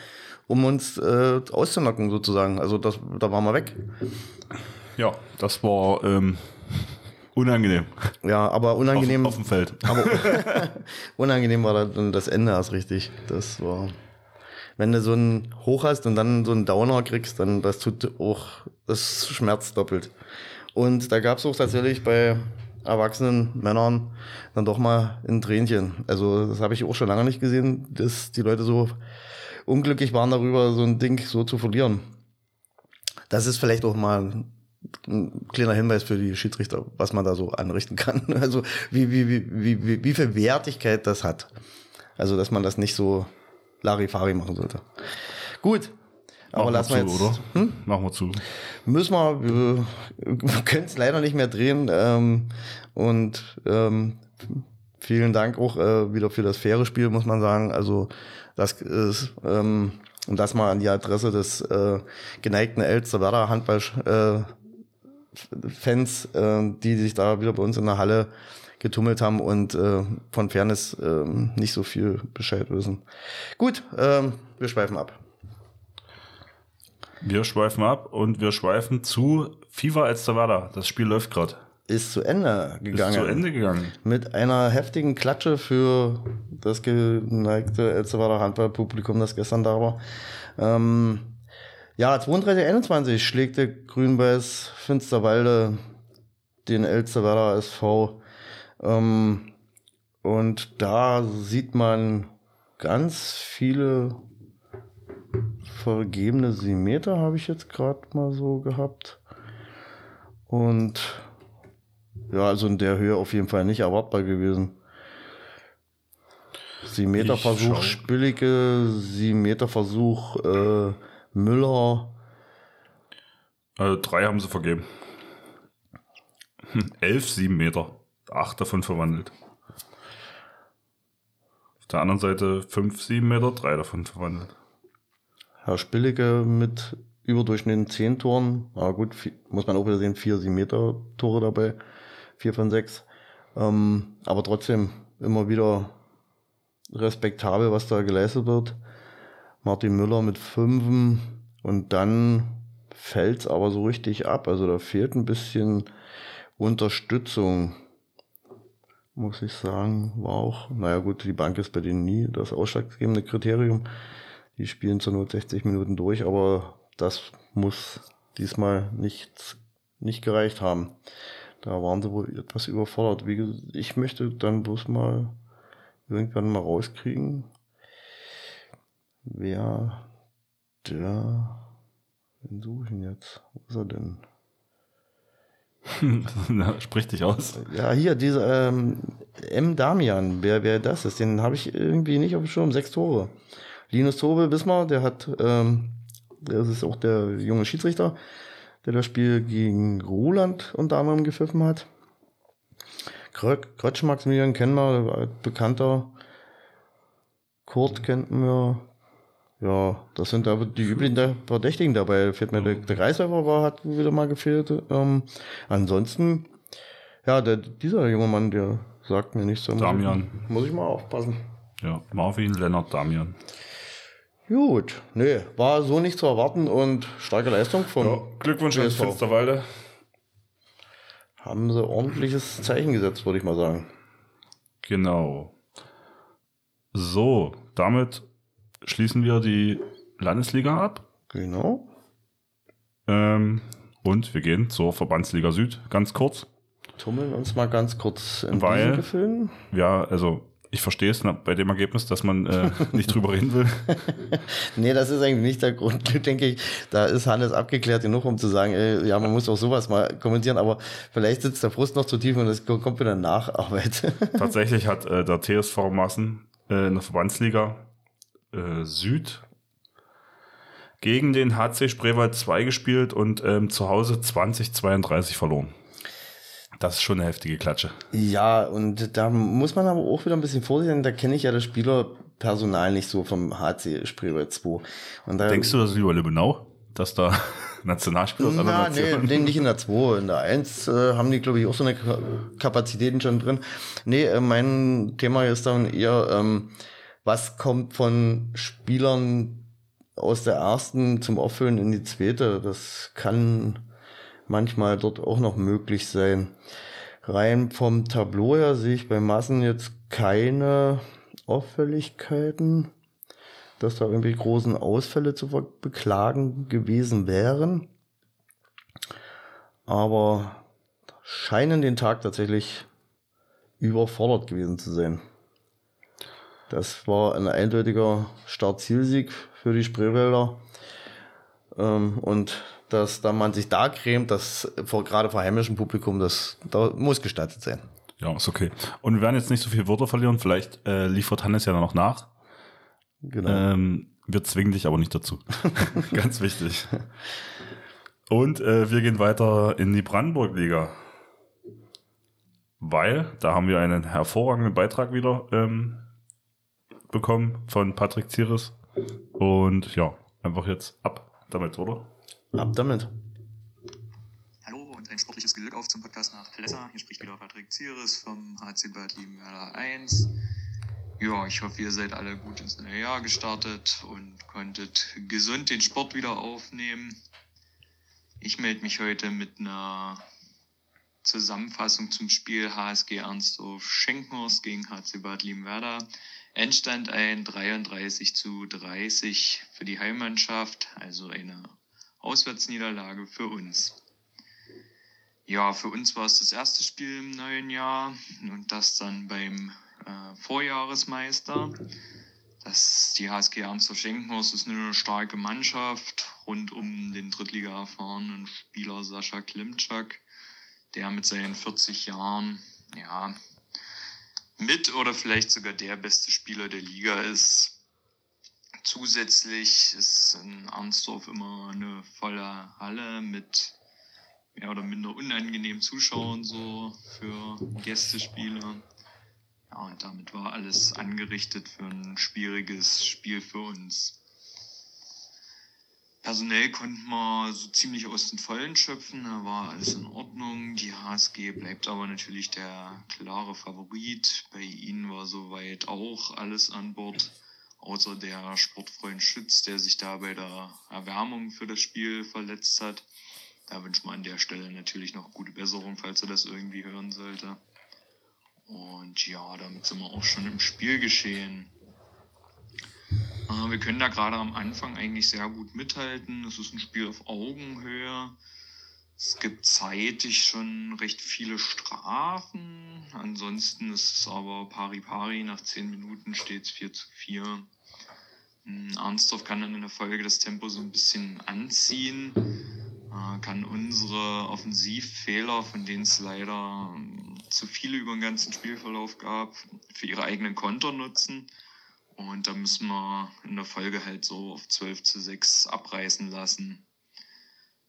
um uns äh, auszunocken sozusagen. Also das, da waren wir weg. Ja, das war ähm, unangenehm. Ja, aber unangenehm. Auf, auf dem Feld. Aber unangenehm war dann das Ende erst richtig. Das war. Wenn du so einen Hoch hast und dann so einen Downer kriegst, dann das tut auch, das schmerzt doppelt. Und da gab es auch tatsächlich bei erwachsenen Männern dann doch mal ein Tränchen. Also das habe ich auch schon lange nicht gesehen, dass die Leute so unglücklich waren darüber, so ein Ding so zu verlieren. Das ist vielleicht auch mal ein kleiner Hinweis für die Schiedsrichter, was man da so anrichten kann. Also wie, wie, wie, wie, wie viel Wertigkeit das hat. Also dass man das nicht so Larifari machen sollte. Gut. Aber Machen lassen wir zu, jetzt. oder? Hm? Machen wir zu. Müssen wir, wir, können es leider nicht mehr drehen. Ähm, und ähm, vielen Dank auch äh, wieder für das faire Spiel, muss man sagen. Also das ist, ähm, und das mal an die Adresse des äh, geneigten Elsterwerder Handball äh, Fans, äh, die sich da wieder bei uns in der Halle getummelt haben und äh, von Fairness äh, nicht so viel Bescheid wissen. Gut, ähm, wir schweifen ab. Wir schweifen ab und wir schweifen zu FIFA Elsterwerda. Das Spiel läuft gerade. Ist zu Ende Ist gegangen. zu Ende gegangen. Mit einer heftigen Klatsche für das geneigte Elsterwerder Handballpublikum, das gestern da war. Ähm, ja, 32-21 schlägt der Grün-Weiß Finsterwalde den Elsterwerder SV. Ähm, und da sieht man ganz viele vergebene Simeter, habe ich jetzt gerade mal so gehabt. Und ja, also in der Höhe auf jeden Fall nicht erwartbar gewesen. Simeterversuch schau. Spillige, Simeterversuch äh, Müller. Also drei haben sie vergeben. Hm, Elf, sieben Meter. Acht davon verwandelt. Auf der anderen Seite fünf, sieben Meter, drei davon verwandelt. Herr Spillige mit überdurchschnittlichen 10 Toren. Aber gut, muss man auch wieder sehen, 4 Meter Tore dabei. 4 von 6. Ähm, aber trotzdem immer wieder respektabel, was da geleistet wird. Martin Müller mit 5 und dann fällt's aber so richtig ab. Also da fehlt ein bisschen Unterstützung. Muss ich sagen, war auch, naja gut, die Bank ist bei denen nie das ausschlaggebende Kriterium. Die spielen zur Not 60 Minuten durch, aber das muss diesmal nicht, nicht gereicht haben. Da waren sie wohl etwas überfordert. Wie gesagt, ich möchte dann bloß mal irgendwann mal rauskriegen, wer der, wen suche ich denn jetzt? Wo ist er denn? Na, Sprich dich aus. Ja, hier, dieser ähm, M. Damian, wer, wer das ist, den habe ich irgendwie nicht auf dem Schirm. Sechs Tore. Linus Tobe Wismar, der hat, ähm, das ist auch der junge Schiedsrichter, der das Spiel gegen Roland unter anderem gepfiffen hat. Krötsch Maximilian kennen wir, bekannter. Kurt kennt wir. Ja, das sind aber die üblichen Verdächtigen dabei. Fehlt mir der, der Kreisläufer war, hat wieder mal gefehlt. Ähm, ansonsten, ja, der, dieser junge Mann, der sagt mir nichts. Damian. Muss ich mal aufpassen. Ja, Marvin, Lennart, Damian. Gut, nee, war so nicht zu erwarten und starke Leistung von. Ja, Glückwunsch an. Finsterwalde. Haben sie ordentliches Zeichen gesetzt, würde ich mal sagen. Genau. So, damit schließen wir die Landesliga ab. Genau. Ähm, und wir gehen zur Verbandsliga Süd, ganz kurz. Tummeln uns mal ganz kurz in Weil- diesen Gefühlen. Ja, also ich verstehe es bei dem Ergebnis, dass man äh, nicht drüber reden will. Nee, das ist eigentlich nicht der Grund, denke ich. Da ist Hannes abgeklärt genug, um zu sagen, ey, ja, man muss auch sowas mal kommentieren, aber vielleicht sitzt der Frust noch zu tief und es kommt wieder Nacharbeit. Tatsächlich hat äh, der TSV Massen äh, in der Verbandsliga äh, Süd gegen den HC Spreewald 2 gespielt und ähm, zu Hause 20-32 verloren. Das ist schon eine heftige Klatsche. Ja, und da muss man aber auch wieder ein bisschen vorsichtig sein. Da kenne ich ja das Spielerpersonal nicht so vom HC Spreewald 2. Und da, Denkst du, das ist lieber Lübbenau, dass da Nationalspieler aus anderen nee, Nationen- nee, nicht in der 2. In der 1 äh, haben die, glaube ich, auch so eine Ka- Kapazitäten schon drin. Nee, äh, mein Thema ist dann eher, ähm, was kommt von Spielern aus der ersten zum Auffüllen in die zweite? Das kann manchmal dort auch noch möglich sein. Rein vom Tableau her sehe ich bei Massen jetzt keine Auffälligkeiten, dass da irgendwie großen Ausfälle zu beklagen gewesen wären. Aber scheinen den Tag tatsächlich überfordert gewesen zu sein. Das war ein eindeutiger Start-Zielsieg für die Spreewälder. Ähm, und dass da man sich da cremt, das vor, gerade vor heimischem Publikum, das da muss gestattet sein. Ja, ist okay. Und wir werden jetzt nicht so viele Wörter verlieren. Vielleicht äh, liefert Hannes ja noch nach. Genau. Ähm, wir zwingen dich aber nicht dazu. Ganz wichtig. Und äh, wir gehen weiter in die Brandenburg-Liga. Weil da haben wir einen hervorragenden Beitrag wieder ähm, bekommen von Patrick Zieres. Und ja, einfach jetzt ab damit, oder? Ab damit. Hallo und ein sportliches Glück auf zum Podcast nach Plesser. Hier spricht wieder Patrick Zieres vom HC Bad Liebenwerder 1. Ja, ich hoffe, ihr seid alle gut ins neue Jahr gestartet und konntet gesund den Sport wieder aufnehmen. Ich melde mich heute mit einer Zusammenfassung zum Spiel HSG Ernstdorf Schenkenhorst gegen HC Bad Liebenwerder. Endstand ein 33 zu 30 für die Heimmannschaft, also eine Auswärtsniederlage für uns. Ja, für uns war es das erste Spiel im neuen Jahr und das dann beim äh, Vorjahresmeister. Das, die HSG Ernstdorf Schenkenhorst ist eine starke Mannschaft rund um den Drittliga erfahrenen Spieler Sascha Klimczak der mit seinen 40 Jahren, ja, mit oder vielleicht sogar der beste Spieler der Liga ist. Zusätzlich ist in Arnsdorf immer eine volle Halle mit mehr oder minder unangenehmen Zuschauern so für Gästespieler. Ja, und damit war alles angerichtet für ein schwieriges Spiel für uns. Personell konnten wir so ziemlich aus den Vollen schöpfen, da war alles in Ordnung. Die HSG bleibt aber natürlich der klare Favorit. Bei ihnen war soweit auch alles an Bord, außer der Sportfreund Schütz, der sich da bei der Erwärmung für das Spiel verletzt hat. Da wünscht man an der Stelle natürlich noch gute Besserung, falls er das irgendwie hören sollte. Und ja, damit sind wir auch schon im Spiel geschehen. Wir können da gerade am Anfang eigentlich sehr gut mithalten. Es ist ein Spiel auf Augenhöhe. Es gibt zeitig schon recht viele Strafen. Ansonsten ist es aber pari pari. Nach 10 Minuten steht es 4 zu 4. Arnsdorf kann dann in der Folge das Tempo so ein bisschen anziehen, äh, kann unsere Offensivfehler, von denen es leider zu viele über den ganzen Spielverlauf gab, für ihre eigenen Konter nutzen und da müssen wir in der Folge halt so auf 12 zu 6 abreißen lassen.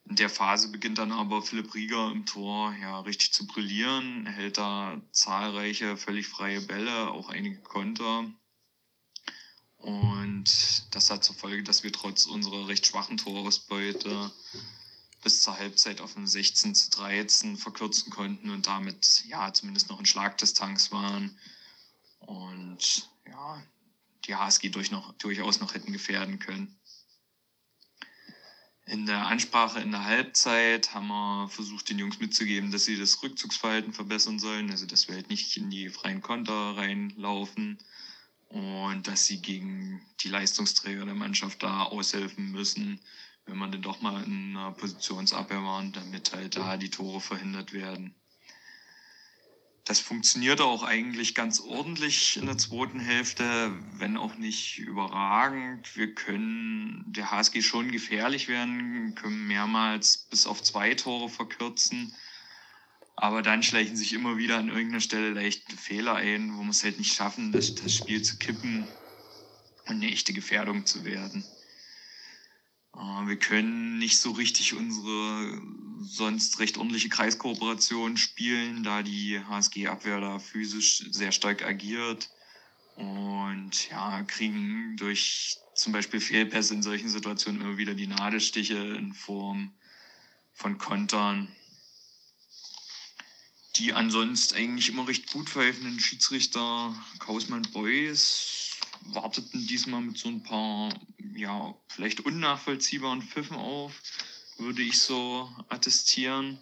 In der Phase beginnt dann aber Philipp Rieger im Tor ja richtig zu brillieren, Er hält da zahlreiche völlig freie Bälle, auch einige Konter. Und das hat zur Folge, dass wir trotz unserer recht schwachen Torausbeute bis zur Halbzeit auf ein 16 zu 13 verkürzen konnten und damit ja zumindest noch in Schlagdistanz waren. Und ja, die HSG durch noch, durchaus noch hätten gefährden können. In der Ansprache in der Halbzeit haben wir versucht, den Jungs mitzugeben, dass sie das Rückzugsverhalten verbessern sollen, also dass wir halt nicht in die freien Konter reinlaufen und dass sie gegen die Leistungsträger der Mannschaft da aushelfen müssen, wenn man denn doch mal in einer Positionsabwehr waren, damit halt da die Tore verhindert werden. Das funktionierte auch eigentlich ganz ordentlich in der zweiten Hälfte, wenn auch nicht überragend. Wir können der HSG schon gefährlich werden, können mehrmals bis auf zwei Tore verkürzen. Aber dann schleichen sich immer wieder an irgendeiner Stelle leichte Fehler ein, wo wir es halt nicht schaffen, das, das Spiel zu kippen und eine echte Gefährdung zu werden. Äh, wir können nicht so richtig unsere sonst recht ordentliche Kreiskooperation spielen, da die HSG-Abwehr da physisch sehr stark agiert und ja, kriegen durch zum Beispiel Fehlpässe in solchen Situationen immer wieder die Nadelstiche in Form von Kontern. Die ansonsten eigentlich immer recht gut verhelfenden Schiedsrichter Kausmann Beuys warteten diesmal mit so ein paar, ja, vielleicht unnachvollziehbaren Pfiffen auf würde ich so attestieren.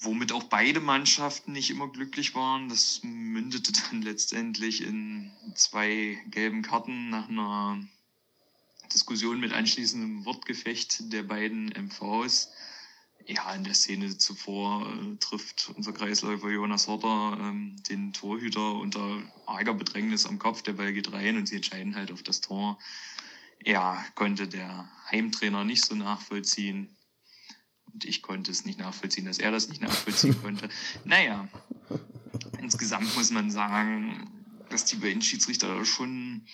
Womit auch beide Mannschaften nicht immer glücklich waren. Das mündete dann letztendlich in zwei gelben Karten nach einer Diskussion mit anschließendem Wortgefecht der beiden MVs. Ja, in der Szene zuvor äh, trifft unser Kreisläufer Jonas Horter ähm, den Torhüter unter arger Bedrängnis am Kopf. Der Ball geht rein und sie entscheiden halt auf das Tor. Ja, konnte der Heimtrainer nicht so nachvollziehen. Und ich konnte es nicht nachvollziehen, dass er das nicht nachvollziehen konnte. Naja, insgesamt muss man sagen, dass die beiden Schiedsrichter schon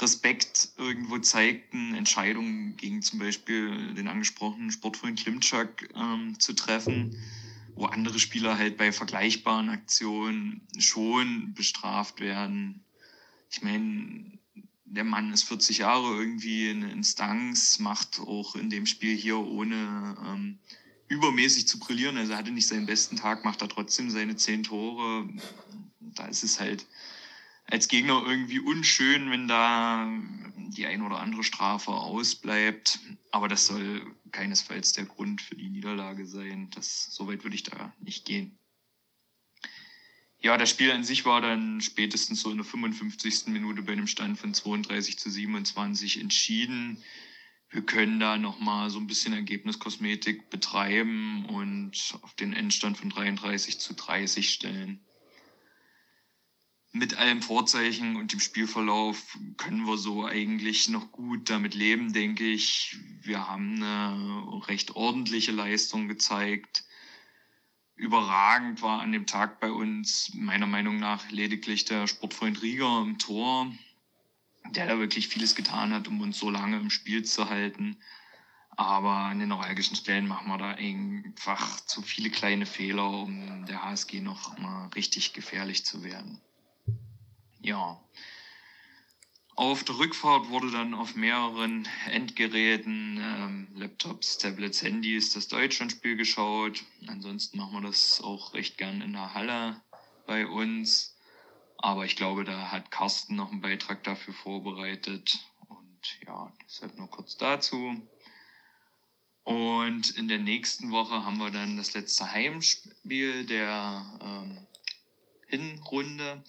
Respekt irgendwo zeigten, Entscheidungen gegen zum Beispiel den angesprochenen Sportfreund Klimczak ähm, zu treffen, wo andere Spieler halt bei vergleichbaren Aktionen schon bestraft werden. Ich meine, der Mann ist 40 Jahre irgendwie eine Instanz, macht auch in dem Spiel hier ohne ähm, übermäßig zu brillieren. Also er hatte nicht seinen besten Tag, macht er trotzdem seine zehn Tore. Da ist es halt als Gegner irgendwie unschön, wenn da die ein oder andere Strafe ausbleibt. Aber das soll keinesfalls der Grund für die Niederlage sein. Das, so weit würde ich da nicht gehen. Ja, das Spiel an sich war dann spätestens so in der 55. Minute bei einem Stand von 32 zu 27 entschieden. Wir können da nochmal so ein bisschen Ergebniskosmetik betreiben und auf den Endstand von 33 zu 30 stellen mit allem Vorzeichen und dem Spielverlauf können wir so eigentlich noch gut damit leben, denke ich. Wir haben eine recht ordentliche Leistung gezeigt. Überragend war an dem Tag bei uns meiner Meinung nach lediglich der Sportfreund Rieger im Tor, der da wirklich vieles getan hat, um uns so lange im Spiel zu halten. Aber an den neuralgischen Stellen machen wir da einfach zu viele kleine Fehler, um der HSG noch mal richtig gefährlich zu werden ja. Auf der Rückfahrt wurde dann auf mehreren Endgeräten, ähm, Laptops, Tablets, Handys, das Deutschlandspiel geschaut. Ansonsten machen wir das auch recht gern in der Halle bei uns. Aber ich glaube, da hat Carsten noch einen Beitrag dafür vorbereitet. Und ja, deshalb nur kurz dazu. Und in der nächsten Woche haben wir dann das letzte Heimspiel der ähm, Hinrunde.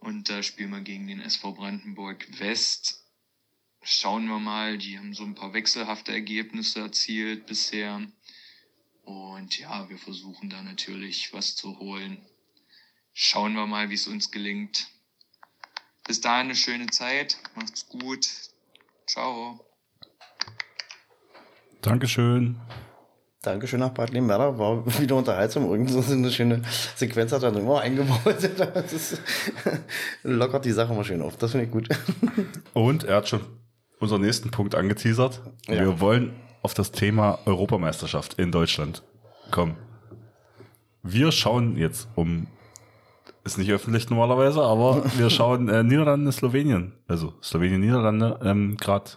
Und da spielen wir gegen den SV Brandenburg West. Schauen wir mal, die haben so ein paar wechselhafte Ergebnisse erzielt bisher. Und ja, wir versuchen da natürlich was zu holen. Schauen wir mal, wie es uns gelingt. Bis dahin eine schöne Zeit. Macht's gut. Ciao. Dankeschön. Dankeschön nach Bad Werder. War wieder unterhaltsam. Irgendwie so eine schöne Sequenz hat er dann immer eingebaut. Das lockert die Sache mal schön auf. Das finde ich gut. Und er hat schon unseren nächsten Punkt angeteasert. Ja. Wir wollen auf das Thema Europameisterschaft in Deutschland kommen. Wir schauen jetzt um, ist nicht öffentlich normalerweise, aber wir schauen äh, Niederlande, Slowenien, also Slowenien, Niederlande, ähm, gerade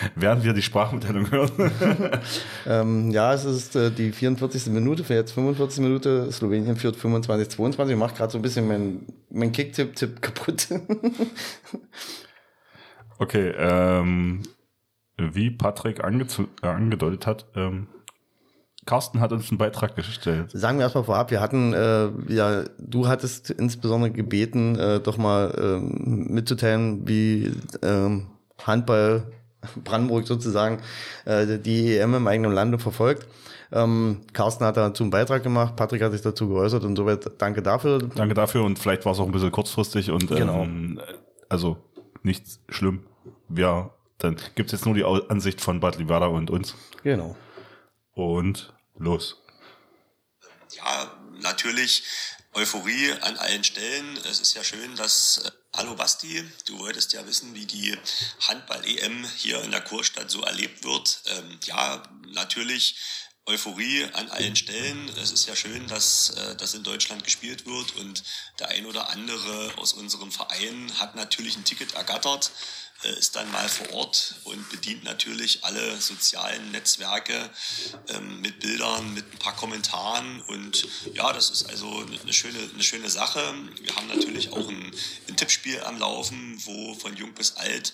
Während wir die Sprachmitteilung hören. ähm, ja, es ist äh, die 44. Minute, für jetzt 45 Minute. Slowenien führt 25, 22. Ich mache gerade so ein bisschen mein, mein Kick-Tipp-Tipp kaputt. okay, ähm, wie Patrick ange äh, angedeutet hat, ähm, Carsten hat uns einen Beitrag gestellt. Sagen wir erstmal vorab, wir hatten, äh, ja, du hattest insbesondere gebeten, äh, doch mal ähm, mitzuteilen, wie ähm, Handball Brandenburg sozusagen äh, die EM im eigenen Lande verfolgt. Ähm, Carsten hat dazu einen Beitrag gemacht, Patrick hat sich dazu geäußert und soweit danke dafür. Danke dafür und vielleicht war es auch ein bisschen kurzfristig und genau. ähm, also nichts schlimm. Ja, dann gibt es jetzt nur die Ansicht von Bad Livada und uns. Genau. Und los. Ja, natürlich Euphorie an allen Stellen. Es ist ja schön, dass äh, Hallo Basti, du wolltest ja wissen, wie die Handball-EM hier in der Kurstadt so erlebt wird. Ähm, ja, natürlich Euphorie an allen Stellen. Es ist ja schön, dass äh, das in Deutschland gespielt wird und der ein oder andere aus unserem Verein hat natürlich ein Ticket ergattert. Äh, ist dann mal vor Ort und bedient natürlich alle sozialen Netzwerke ähm, mit Bildern, mit ein paar Kommentaren und ja, das ist also eine schöne, eine schöne Sache. Wir haben natürlich auch ein, ein Tippspiel am Laufen, wo von jung bis alt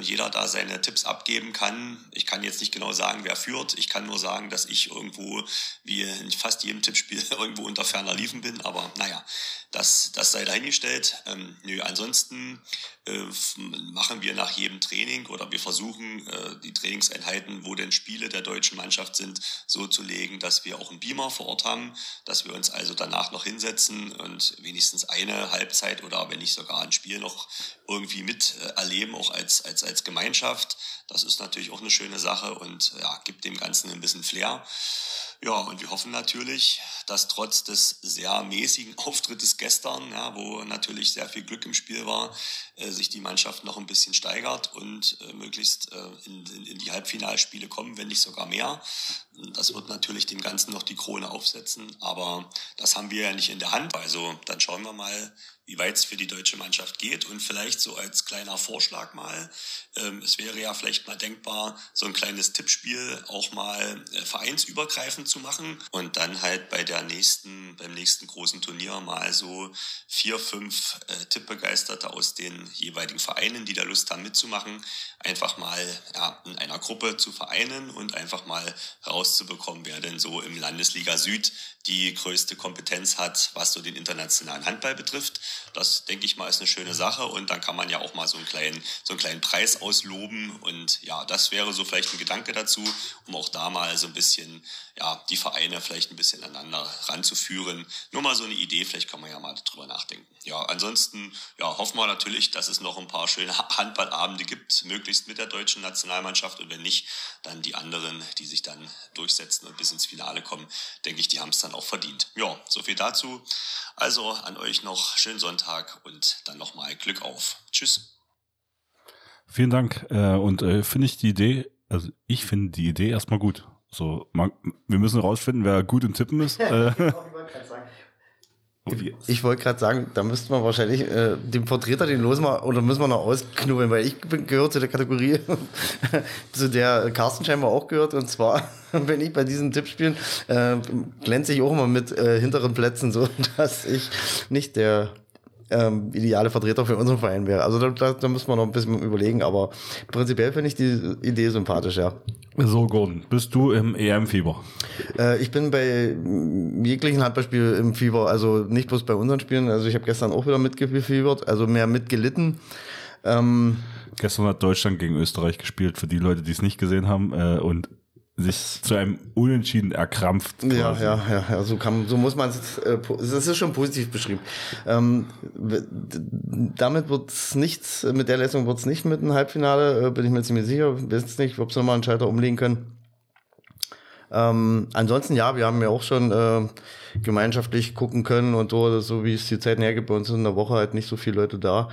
jeder da seine Tipps abgeben kann. Ich kann jetzt nicht genau sagen, wer führt. Ich kann nur sagen, dass ich irgendwo, wie in fast jedem Tippspiel, irgendwo unter ferner Liefen bin. Aber naja, das, das sei dahingestellt. Ähm, nö, ansonsten äh, machen wir nach jedem Training oder wir versuchen äh, die Trainingseinheiten, wo denn Spiele der deutschen Mannschaft sind, so zu legen, dass wir auch einen Beamer vor Ort haben, dass wir uns also danach noch hinsetzen und wenigstens eine Halbzeit oder wenn nicht sogar ein Spiel noch irgendwie mit äh, auch als, als, als Gemeinschaft. Das ist natürlich auch eine schöne Sache und ja, gibt dem Ganzen ein bisschen Flair. Ja, und wir hoffen natürlich, dass trotz des sehr mäßigen Auftrittes gestern, ja, wo natürlich sehr viel Glück im Spiel war, äh, sich die Mannschaft noch ein bisschen steigert und äh, möglichst äh, in, in, in, die Halbfinalspiele kommen, wenn nicht sogar mehr. Das wird natürlich dem Ganzen noch die Krone aufsetzen, aber das haben wir ja nicht in der Hand. Also dann schauen wir mal, wie weit es für die deutsche Mannschaft geht. Und vielleicht so als kleiner Vorschlag mal, ähm, es wäre ja vielleicht mal denkbar, so ein kleines Tippspiel auch mal äh, vereinsübergreifend zu machen und dann halt bei der nächsten, beim nächsten großen Turnier mal so vier, fünf äh, Tippbegeisterte aus den jeweiligen Vereinen, die da Lust haben mitzumachen, einfach mal ja, in einer Gruppe zu vereinen und einfach mal rauszubekommen, wer denn so im Landesliga Süd die größte Kompetenz hat, was so den internationalen Handball betrifft. Das denke ich mal ist eine schöne Sache und dann kann man ja auch mal so einen kleinen, so einen kleinen Preis ausloben und ja, das wäre so vielleicht ein Gedanke dazu, um auch da mal so ein bisschen, ja, die Vereine vielleicht ein bisschen aneinander ranzuführen. Nur mal so eine Idee, vielleicht kann man ja mal drüber nachdenken. Ja, ansonsten, ja, hoffen wir natürlich, dass es noch ein paar schöne Handballabende gibt, möglichst mit der deutschen Nationalmannschaft und wenn nicht, dann die anderen, die sich dann durchsetzen und bis ins Finale kommen, denke ich, die haben es dann auch verdient. Ja, so viel dazu. Also an euch noch schönen Sonntag und dann nochmal Glück auf. Tschüss. Vielen Dank. Äh, und äh, finde ich die Idee, also ich finde die Idee erstmal gut. So, man, wir müssen rausfinden, wer gut im Tippen ist. äh, ich wollte gerade sagen, da müsste man wahrscheinlich äh, dem Vertreter den los mal oder müssen wir noch ausknubeln, weil ich bin, gehört zu der Kategorie, zu der Carsten scheinbar auch gehört. Und zwar, wenn ich bei diesen Tippspielen äh, glänze ich auch immer mit äh, hinteren Plätzen, so dass ich nicht der ähm, ideale Vertreter für unseren Verein wäre. Also da, da, da müssen wir noch ein bisschen überlegen, aber prinzipiell finde ich die Idee sympathisch, ja. So, Gordon, bist du im EM-Fieber? Äh, ich bin bei jeglichen Handballspielen im Fieber, also nicht bloß bei unseren Spielen. Also ich habe gestern auch wieder mitgefiebert, also mehr mitgelitten. Ähm, Gestern hat Deutschland gegen Österreich gespielt, für die Leute, die es nicht gesehen haben. Äh, und sich zu einem Unentschieden erkrampft. Quasi. Ja, ja, ja, ja, so kann, so muss man es, äh, das ist schon positiv beschrieben. Ähm, damit wird's nichts, mit der Leistung wird's nicht mit einem Halbfinale, äh, bin ich mir ziemlich sicher. Wisst nicht, ob sie nochmal einen Schalter umlegen können. Ähm, ansonsten, ja, wir haben ja auch schon äh, gemeinschaftlich gucken können und so, so wie es die Zeiten hergibt. Bei uns in der Woche halt nicht so viele Leute da.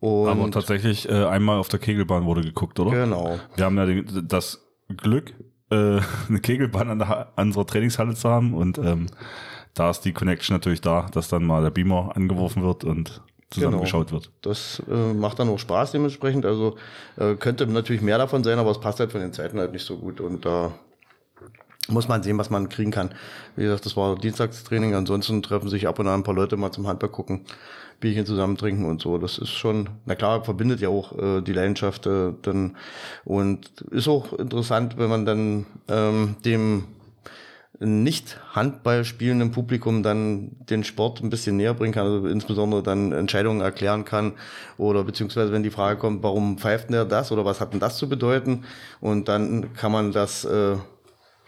Und Aber tatsächlich äh, einmal auf der Kegelbahn wurde geguckt, oder? Genau. Wir haben ja den, das Glück, äh, eine Kegelbahn an, der, an unserer Trainingshalle zu haben und ähm, da ist die Connection natürlich da, dass dann mal der Beamer angeworfen wird und zusammengeschaut genau. wird. Das äh, macht dann auch Spaß dementsprechend. Also äh, könnte natürlich mehr davon sein, aber es passt halt von den Zeiten halt nicht so gut und da äh, muss man sehen, was man kriegen kann. Wie gesagt, das war Dienstagstraining. Ansonsten treffen sich ab und an ein paar Leute mal zum Handball gucken. Bierchen zusammen trinken und so. Das ist schon, na klar, verbindet ja auch äh, die Leidenschaft äh, dann und ist auch interessant, wenn man dann ähm, dem nicht Handball spielenden Publikum dann den Sport ein bisschen näher bringen kann, also insbesondere dann Entscheidungen erklären kann oder beziehungsweise wenn die Frage kommt, warum pfeift denn der das oder was hat denn das zu bedeuten und dann kann man das äh,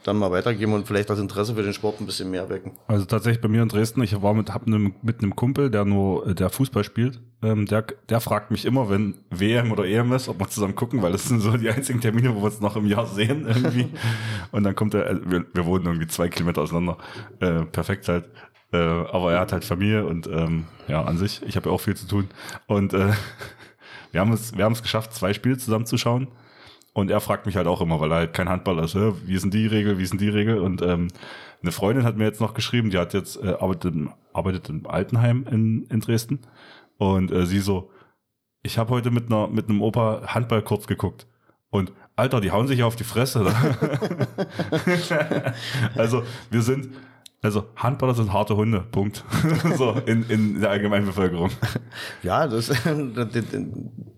dann mal weitergeben und vielleicht das Interesse für den Sport ein bisschen mehr wecken. Also tatsächlich bei mir in Dresden, ich war mit, hab ne, mit einem Kumpel, der nur, der Fußball spielt, ähm, der, der fragt mich immer, wenn WM oder EM ist, ob wir zusammen gucken, weil das sind so die einzigen Termine, wo wir uns noch im Jahr sehen irgendwie. und dann kommt er, äh, wir, wir wohnen irgendwie zwei Kilometer auseinander, äh, perfekt halt. Äh, aber er hat halt Familie und ähm, ja, an sich, ich habe ja auch viel zu tun. Und äh, wir haben es, wir haben es geschafft, zwei Spiele zusammenzuschauen. Und er fragt mich halt auch immer, weil er halt kein Handballer ist, wie ist denn die Regel, wie ist denn die Regel? Und ähm, eine Freundin hat mir jetzt noch geschrieben, die hat jetzt äh, arbeitet, im, arbeitet im Altenheim in, in Dresden. Und äh, sie so, ich habe heute mit einer mit einem Opa Handball kurz geguckt. Und Alter, die hauen sich ja auf die Fresse. also wir sind Also Handballer sind harte Hunde, Punkt. so in, in der Allgemeinbevölkerung. Ja, das, das, das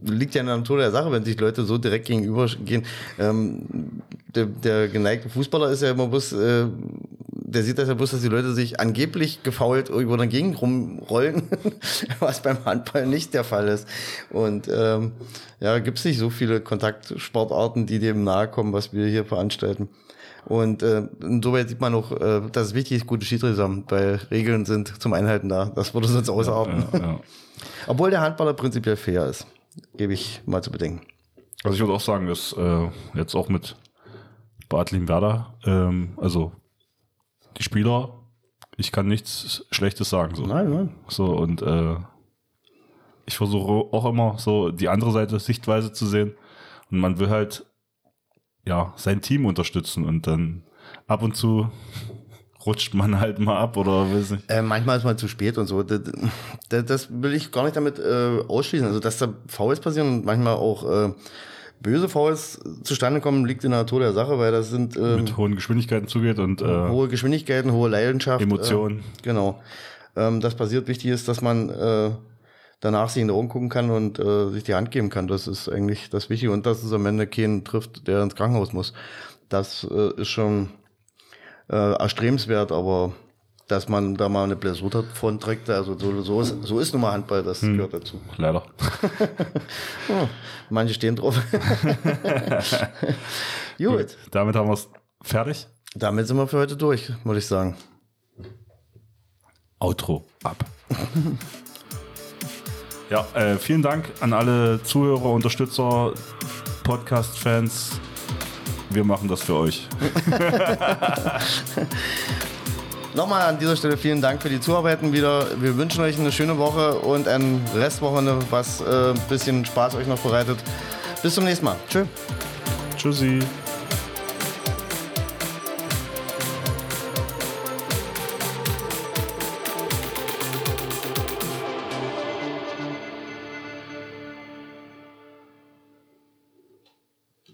liegt ja in der Natur der Sache, wenn sich Leute so direkt gegenübergehen. Ähm, der, der geneigte Fußballer ist ja immer bloß, äh, der sieht das ja bloß, dass die Leute sich angeblich gefault irgendwo dagegen rumrollen, was beim Handball nicht der Fall ist. Und ähm, ja, gibt es nicht so viele Kontaktsportarten, die dem nahe kommen, was wir hier veranstalten. Und äh, insoweit sieht man auch, äh, dass es wichtig ist, gute Schiedsrichter haben, weil Regeln sind zum Einhalten da. Das würde sonst ausarten. Ja, ja. Obwohl der Handballer prinzipiell fair ist, gebe ich mal zu bedenken. Also ich würde auch sagen, dass äh, jetzt auch mit Bad Werder, ähm, also die Spieler, ich kann nichts Schlechtes sagen. So. Nein, nein. So und äh, ich versuche auch immer so die andere Seite Sichtweise zu sehen. Und man will halt ja, sein Team unterstützen und dann ab und zu rutscht man halt mal ab oder weiß nicht. Äh, manchmal ist man zu spät und so. Das, das, das will ich gar nicht damit äh, ausschließen. Also, dass da Fouls passieren und manchmal auch äh, böse Fouls zustande kommen, liegt in der Natur der Sache, weil das sind ähm, mit hohen Geschwindigkeiten zugeht und äh, hohe Geschwindigkeiten, hohe Leidenschaft, Emotionen. Äh, genau. Ähm, das passiert. Wichtig ist, dass man äh, danach sich in die Augen gucken kann und äh, sich die Hand geben kann. Das ist eigentlich das Wichtige. Und dass es am Ende keinen trifft, der ins Krankenhaus muss. Das äh, ist schon äh, erstrebenswert, aber dass man da mal eine Blessur davon trägt, also so, so, ist, so ist nun mal Handball, das hm. gehört dazu. Leider. oh, manche stehen drauf. Gut. Gut. Damit haben wir es fertig. Damit sind wir für heute durch, würde ich sagen. Outro ab. Ja, äh, vielen Dank an alle Zuhörer, Unterstützer, Podcast-Fans. Wir machen das für euch. Nochmal an dieser Stelle vielen Dank für die Zuarbeiten wieder. Wir wünschen euch eine schöne Woche und ein Restwochenende, was ein äh, bisschen Spaß euch noch bereitet. Bis zum nächsten Mal. Tschö. Tschüssi.